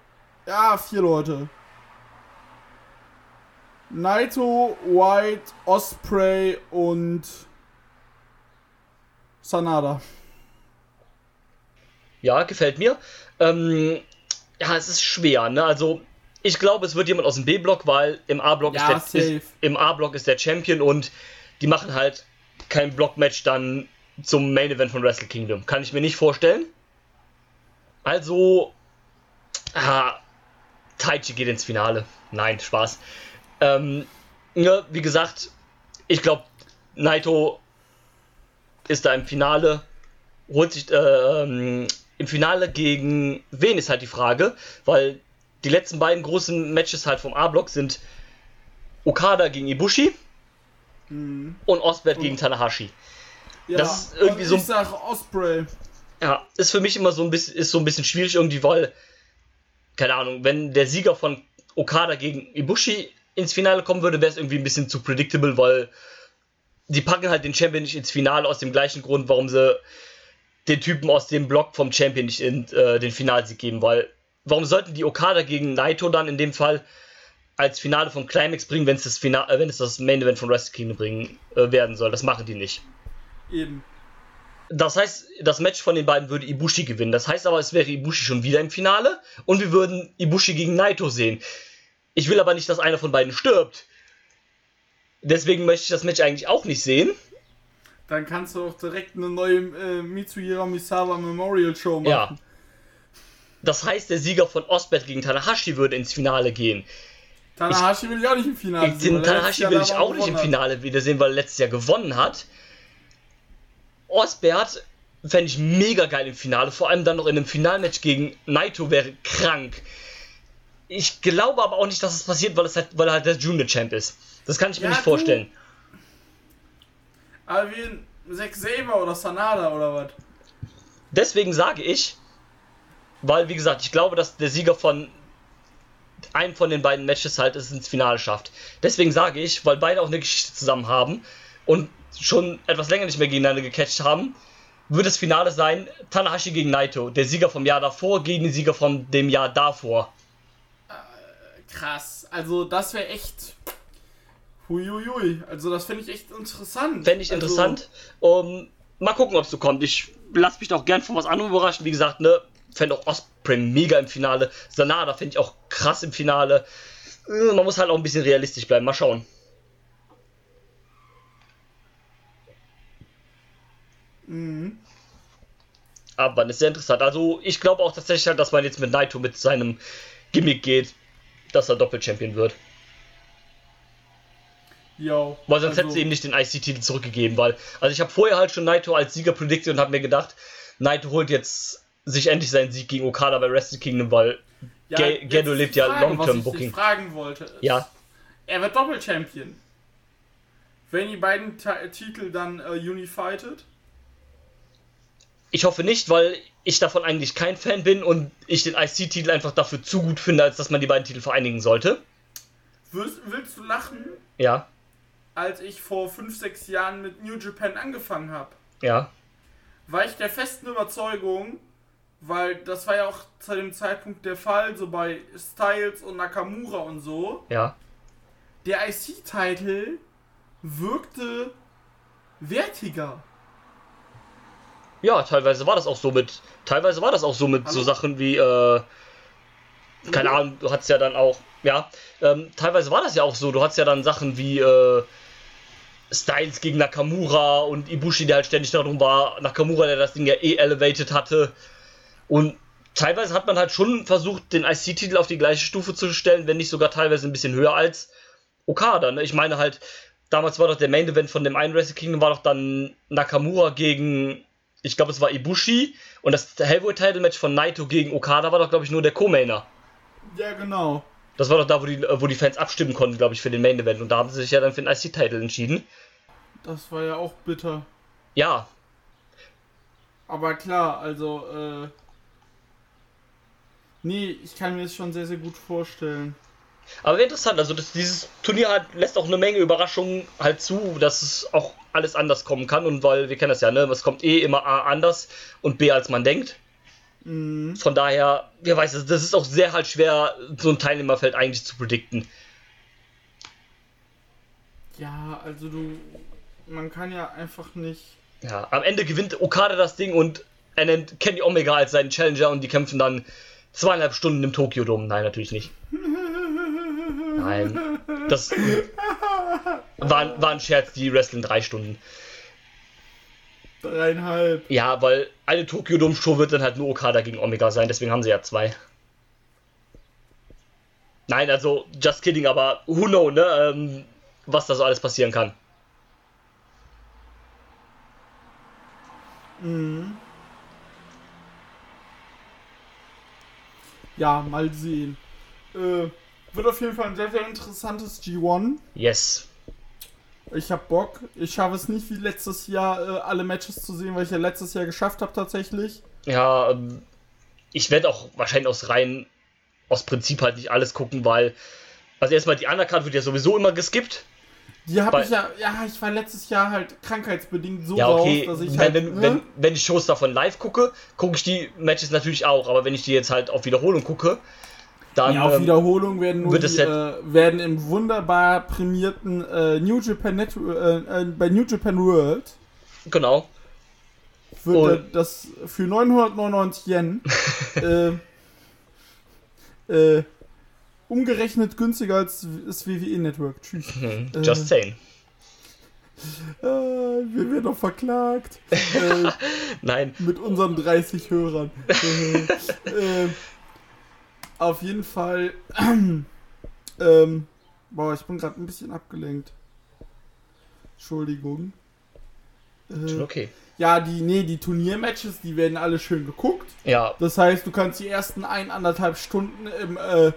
Speaker 2: ja, vier Leute. Naito, White, Osprey und Sanada.
Speaker 3: Ja, gefällt mir. Ähm, ja, es ist schwer, ne? Also, ich glaube, es wird jemand aus dem B-Block, weil im A-Block
Speaker 2: Ja,
Speaker 3: ist, der, ist, im A-Block ist der Champion und die machen halt kein Block-Match dann zum Main-Event von Wrestle Kingdom. Kann ich mir nicht vorstellen. Also, ah, Taichi geht ins Finale. Nein, Spaß. Ähm, ja, wie gesagt, ich glaube, Naito ist da im Finale, holt sich ähm, im Finale gegen wen ist halt die Frage, weil die letzten beiden großen Matches halt vom A-Block sind Okada gegen Ibushi
Speaker 2: Mhm.
Speaker 3: und Osbert gegen Tanahashi.
Speaker 2: Ja,
Speaker 3: Das ist irgendwie so-
Speaker 2: Ich sag Osprey.
Speaker 3: Ja, ist für mich immer so ein bisschen, ist so ein bisschen schwierig irgendwie, weil, keine Ahnung, wenn der Sieger von Okada gegen Ibushi ins Finale kommen würde, wäre es irgendwie ein bisschen zu predictable, weil die packen halt den Champion nicht ins Finale aus dem gleichen Grund, warum sie den Typen aus dem Block vom Champion nicht in äh, den Finalsieg geben, weil warum sollten die Okada gegen Naito dann in dem Fall als Finale vom Climax bringen, wenn es das Finale, äh, wenn es das Main Event von Wrestle Kingdom bringen äh, werden soll? Das machen die nicht.
Speaker 2: Eben.
Speaker 3: Das heißt, das Match von den beiden würde Ibushi gewinnen. Das heißt aber, es wäre Ibushi schon wieder im Finale und wir würden Ibushi gegen Naito sehen. Ich will aber nicht, dass einer von beiden stirbt. Deswegen möchte ich das Match eigentlich auch nicht sehen.
Speaker 2: Dann kannst du auch direkt eine neue äh, Mitsuhira Misawa Memorial Show machen.
Speaker 3: Ja. Das heißt, der Sieger von Osbert gegen Tanahashi würde ins Finale gehen.
Speaker 2: Tanahashi will ich auch nicht im Finale
Speaker 3: Den
Speaker 2: sehen. er
Speaker 3: Tanahashi will ich auch nicht im
Speaker 2: hat.
Speaker 3: Finale wiedersehen, weil er letztes Jahr gewonnen hat. Osbert fände ich mega geil im Finale, vor allem dann noch in einem Finalmatch gegen Naito wäre krank. Ich glaube aber auch nicht, dass es passiert, weil, es halt, weil er halt der Junior Champ ist. Das kann ich mir
Speaker 2: Ja,
Speaker 3: nicht vorstellen.
Speaker 2: Aber wie ein Zack Saber oder Sanada oder was?
Speaker 3: Deswegen sage ich, weil, wie gesagt, ich glaube, dass der Sieger von einem von den beiden Matches halt es ins Finale schafft. Deswegen sage ich, weil beide auch eine Geschichte zusammen haben und schon etwas länger nicht mehr gegeneinander gecatcht haben, wird das Finale sein Tanahashi gegen Naito. Der Sieger vom Jahr davor gegen den Sieger von dem Jahr davor.
Speaker 2: Krass. Also das wäre echt. Huiuiui. Also das finde ich echt interessant.
Speaker 3: Fände ich
Speaker 2: also,
Speaker 3: interessant. Um, mal gucken, ob es so kommt. Ich lasse mich doch gern von was anderem überraschen. Wie gesagt, ne, fände auch Osprey mega im Finale. Sanada finde ich auch krass im Finale. Äh, Man muss halt auch ein bisschen realistisch bleiben. Mal schauen.
Speaker 2: Mhm.
Speaker 3: Aber das ist sehr interessant. Also, ich glaube auch tatsächlich, halt, dass man jetzt mit Naito mit seinem Gimmick geht, dass er Doppel-Champion wird.
Speaker 2: Yo.
Speaker 3: Weil sonst
Speaker 2: also,
Speaker 3: hätte sie ihm nicht den IC-Titel zurückgegeben, weil. Also ich habe vorher halt schon Naito als Sieger predicted und habe mir gedacht, Naito holt jetzt sich endlich seinen Sieg gegen Okada bei Wrestle Kingdom, weil
Speaker 2: ja,
Speaker 3: Gedo lebt ja
Speaker 2: Frage,
Speaker 3: Long-Term
Speaker 2: was ich fragen wollte. Ist,
Speaker 3: Ja,
Speaker 2: Er wird Doppel-Champion. Wenn die beiden Ta Titel dann äh, unified?
Speaker 3: ich hoffe nicht, weil ich davon eigentlich kein Fan bin und ich den IC-Titel einfach dafür zu gut finde, als dass man die beiden Titel vereinigen sollte.
Speaker 2: Willst, willst du lachen,
Speaker 3: Ja,
Speaker 2: als ich vor 5, 6 Jahren mit New Japan angefangen habe?
Speaker 3: ja,
Speaker 2: war ich der festen Überzeugung, weil das war ja auch zu dem Zeitpunkt der Fall, so bei Styles und Nakamura und so,
Speaker 3: ja.
Speaker 2: der IC-Titel wirkte wertiger.
Speaker 3: Ja, teilweise war das auch so mit. Teilweise war das auch so mit so
Speaker 2: Hallo?
Speaker 3: Sachen wie, äh, keine. Ahnung, du hattest ja dann auch, ja, ähm, teilweise war das ja auch so, du hattest ja dann Sachen wie, äh, Styles gegen Nakamura und Ibushi, der halt ständig darum war, Nakamura, der das Ding ja eh elevated hatte. Und teilweise hat man halt schon versucht, den IC-Titel auf die gleiche Stufe zu stellen, wenn nicht sogar teilweise ein bisschen höher als Okada. Ne? Ich meine halt, damals war doch der Main Event von dem einen Wrestle Kingdom war doch dann Nakamura gegen, ich glaube es war Ibushi und das Hellboy Title Match von Naito gegen Okada war doch glaube ich nur der Co-Mainer.
Speaker 2: Ja, genau.
Speaker 3: Das war doch da, wo die, wo die Fans abstimmen konnten, glaube ich, für den Main Event und da haben sie sich ja dann für den IC-Title entschieden.
Speaker 2: Das war ja auch bitter.
Speaker 3: Ja,
Speaker 2: Aber klar, also, äh. Nee, ich kann mir das schon sehr, sehr gut vorstellen.
Speaker 3: aber interessant, also das, dieses Turnier hat, lässt auch eine Menge Überraschungen halt zu, dass es auch alles anders kommen kann und weil wir kennen das ja, ne, es kommt eh immer A anders und B als man denkt.
Speaker 2: Mhm.
Speaker 3: Von daher, wer weiß, das das ist auch sehr halt schwer, so ein Teilnehmerfeld eigentlich zu predikten.
Speaker 2: Ja, also du. Man kann ja einfach nicht.
Speaker 3: Ja, am Ende gewinnt Okada das Ding und er nennt Kenny Omega als seinen Challenger und die kämpfen dann zweieinhalb Stunden im Tokyo Dome. Nein, natürlich nicht. Nein. Das (laughs) war, war ein Scherz, die wrestlen drei Stunden.
Speaker 2: Dreieinhalb.
Speaker 3: Ja, weil eine Tokyo Dome Show wird dann halt nur Okada gegen Omega sein, deswegen haben sie ja zwei. Nein, also, just kidding, aber who know, ne, ähm, was da so alles passieren kann.
Speaker 2: Mhm. Ja, mal sehen. Äh, wird auf jeden Fall ein sehr, sehr interessantes G1.
Speaker 3: Yes.
Speaker 2: Ich hab Bock. Ich schaffe es nicht wie letztes Jahr äh, alle Matches zu sehen, weil ich ja letztes Jahr geschafft habe tatsächlich.
Speaker 3: Ja, ähm, ich werde auch wahrscheinlich aus rein, aus Prinzip halt nicht alles gucken, weil, also erstmal die Undercard wird ja sowieso immer geskippt.
Speaker 2: Die habe ich ja, ja, ich war letztes Jahr halt krankheitsbedingt so
Speaker 3: Ja, okay,
Speaker 2: raus, dass ich
Speaker 3: wenn,
Speaker 2: halt,
Speaker 3: wenn,
Speaker 2: ne?
Speaker 3: wenn, wenn ich Shows davon live gucke, gucke ich die Matches natürlich auch, aber wenn ich die jetzt halt auf Wiederholung gucke, dann.
Speaker 2: ja, auf
Speaker 3: ähm,
Speaker 2: Wiederholung werden nur die, äh, werden im wunderbar prämierten äh, New Japan Net äh, äh, bei New Japan World
Speaker 3: Genau.
Speaker 2: wird das für 999 Yen (laughs) äh, äh, umgerechnet günstiger als das WWE Network. Tschüss.
Speaker 3: Hm. Just saying.
Speaker 2: Äh, wir werden doch verklagt. (laughs)
Speaker 3: Nein.
Speaker 2: mit unseren 30 Hörern. (laughs) äh, auf jeden Fall. (clears throat) ähm, boah, ich bin gerade ein bisschen abgelenkt. Entschuldigung. Äh,
Speaker 3: okay.
Speaker 2: ja, die, nee, die Turniermatches, die werden alle schön geguckt.
Speaker 3: Ja,
Speaker 2: Das heißt, du kannst die ersten ein, anderthalb Stunden im, äh,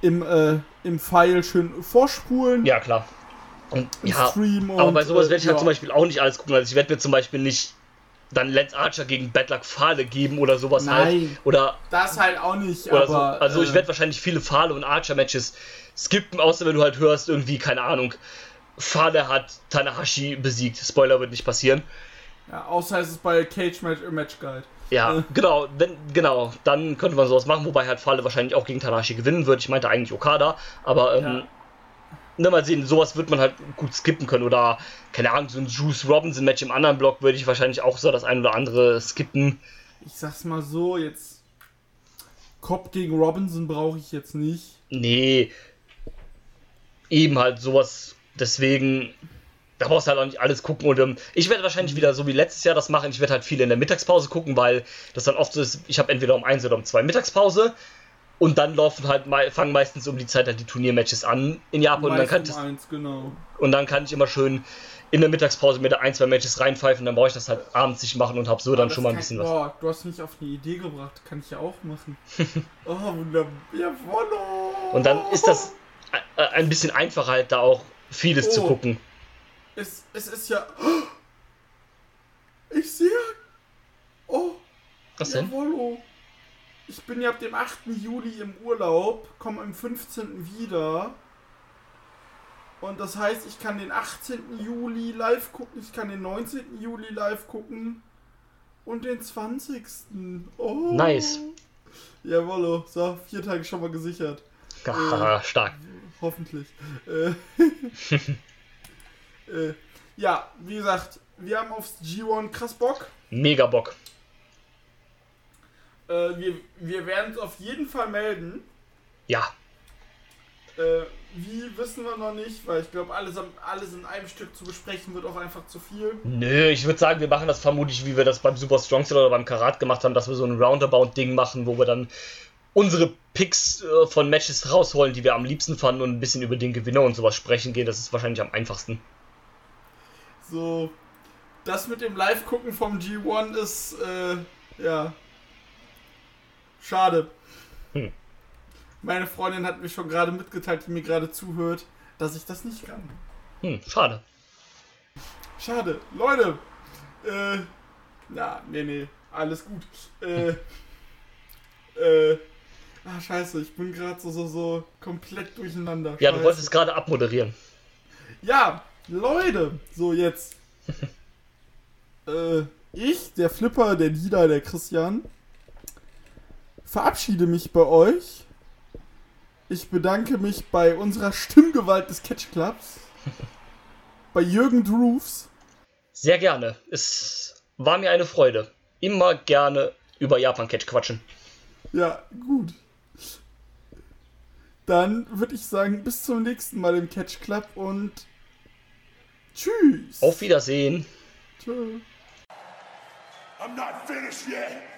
Speaker 2: im, äh, im Pfeil schön vorspulen.
Speaker 3: Ja, klar. Und, ja,
Speaker 2: Stream
Speaker 3: aber
Speaker 2: und,
Speaker 3: bei sowas
Speaker 2: äh,
Speaker 3: werde ich halt
Speaker 2: ja.
Speaker 3: zum Beispiel auch nicht alles gucken. Also ich werde mir zum Beispiel nicht dann Lance Archer gegen Bad Luck Fale geben oder sowas
Speaker 2: Nein.
Speaker 3: halt. Oder,
Speaker 2: Das halt auch nicht,
Speaker 3: oder
Speaker 2: aber.
Speaker 3: so. Also ich
Speaker 2: äh,
Speaker 3: werde wahrscheinlich viele Fale und Archer-Matches skippen, außer wenn du halt hörst, irgendwie, keine Ahnung, Fale hat Tanahashi besiegt. Spoiler wird nicht passieren.
Speaker 2: Ja, außer es ist bei Cage Match, äh, Match Guide.
Speaker 3: Ja,
Speaker 2: Äh.
Speaker 3: genau, wenn, genau, dann könnte man sowas machen, wobei halt Fale wahrscheinlich auch gegen Tanahashi gewinnen wird. Ich meinte eigentlich Okada, aber ähm,
Speaker 2: Ja.
Speaker 3: Ne, mal sehen, sowas wird man halt gut skippen können. Oder, keine Ahnung, so ein Juice Robinson-Match im anderen Block würde ich wahrscheinlich auch so das ein oder andere skippen.
Speaker 2: Ich sag's mal so, jetzt. Cobb gegen Robinson brauche ich jetzt nicht.
Speaker 3: Nee, eben halt sowas, deswegen, da brauchst du halt auch nicht alles gucken. Und ähm, ich werde wahrscheinlich wieder so wie letztes Jahr das machen. Ich werde halt viel in der Mittagspause gucken, weil das dann oft so ist, ich habe entweder um eins oder um zwei Mittagspause. Und dann laufen halt fangen meistens um die Zeit halt die Turniermatches an in Japan und dann, kann
Speaker 2: um
Speaker 3: ich,
Speaker 2: eins, genau.
Speaker 3: und dann kann ich immer schön in der Mittagspause mir da ein, zwei Matches reinpfeifen, dann brauche ich das halt abends nicht machen und habe so dann
Speaker 2: Das
Speaker 3: schon mal ein bisschen was.
Speaker 2: Boah, du hast mich auf eine Idee gebracht. Kann ich ja auch machen. (laughs) oh, wunderbar. Jawollo.
Speaker 3: Und dann ist das äh, ein bisschen einfacher halt da auch vieles zu
Speaker 2: Oh.
Speaker 3: gucken.
Speaker 2: Es, es ist ja. (gasps) Ich sehe. Oh,
Speaker 3: Was denn?
Speaker 2: jawollo. Ich bin ja ab dem 8. Juli im Urlaub, komme am 15. wieder. Und das heißt, ich kann den 18. Juli live gucken, ich kann den 19. Juli live gucken und den 20. Oh.
Speaker 3: Nice.
Speaker 2: Jawollo, so, vier Tage schon mal gesichert.
Speaker 3: Haha, stark.
Speaker 2: Hoffentlich. Äh, (laughs) äh, ja, wie gesagt, wir haben aufs G1 krass Bock.
Speaker 3: Mega Bock.
Speaker 2: Äh, wir, wir werden uns auf jeden Fall melden.
Speaker 3: Ja,
Speaker 2: Äh, wie wissen wir noch nicht, weil ich glaube, alles, alles in einem Stück zu besprechen wird auch einfach zu viel.
Speaker 3: Nö, ich würde sagen, wir machen das vermutlich, wie wir das beim Super Strong oder beim Karat gemacht haben, dass wir so ein Roundabout-Ding machen, wo wir dann unsere Picks äh, von Matches rausholen, die wir am liebsten fanden und ein bisschen über den Gewinner und sowas sprechen gehen. Das ist wahrscheinlich am einfachsten.
Speaker 2: So, das mit dem Live-Gucken vom G1 ist, äh, ja, schade.
Speaker 3: Hm.
Speaker 2: Meine Freundin hat mir schon gerade mitgeteilt, die mir gerade zuhört, dass ich das nicht kann.
Speaker 3: Hm, schade.
Speaker 2: Schade. Leute, äh, na, nee, nee, alles gut. Äh, (laughs) äh, ah, scheiße, ich bin gerade so, so, so komplett durcheinander.
Speaker 3: Ja, du
Speaker 2: Scheiße.
Speaker 3: wolltest gerade abmoderieren.
Speaker 2: Ja, Leute, so jetzt. (laughs) äh, ich, der Flipper, der Dida, der Christian, verabschiede mich bei euch. Ich bedanke mich bei unserer Stimmgewalt des Catch Clubs, bei Jürgen Droofs.
Speaker 3: Sehr gerne. Es war mir eine Freude. Immer gerne über Japan-Catch quatschen.
Speaker 2: Ja, gut. Dann würde ich sagen, bis zum nächsten Mal im Catch Club und tschüss.
Speaker 3: Auf Wiedersehen.
Speaker 2: Tschö.
Speaker 4: I'm not finished yet.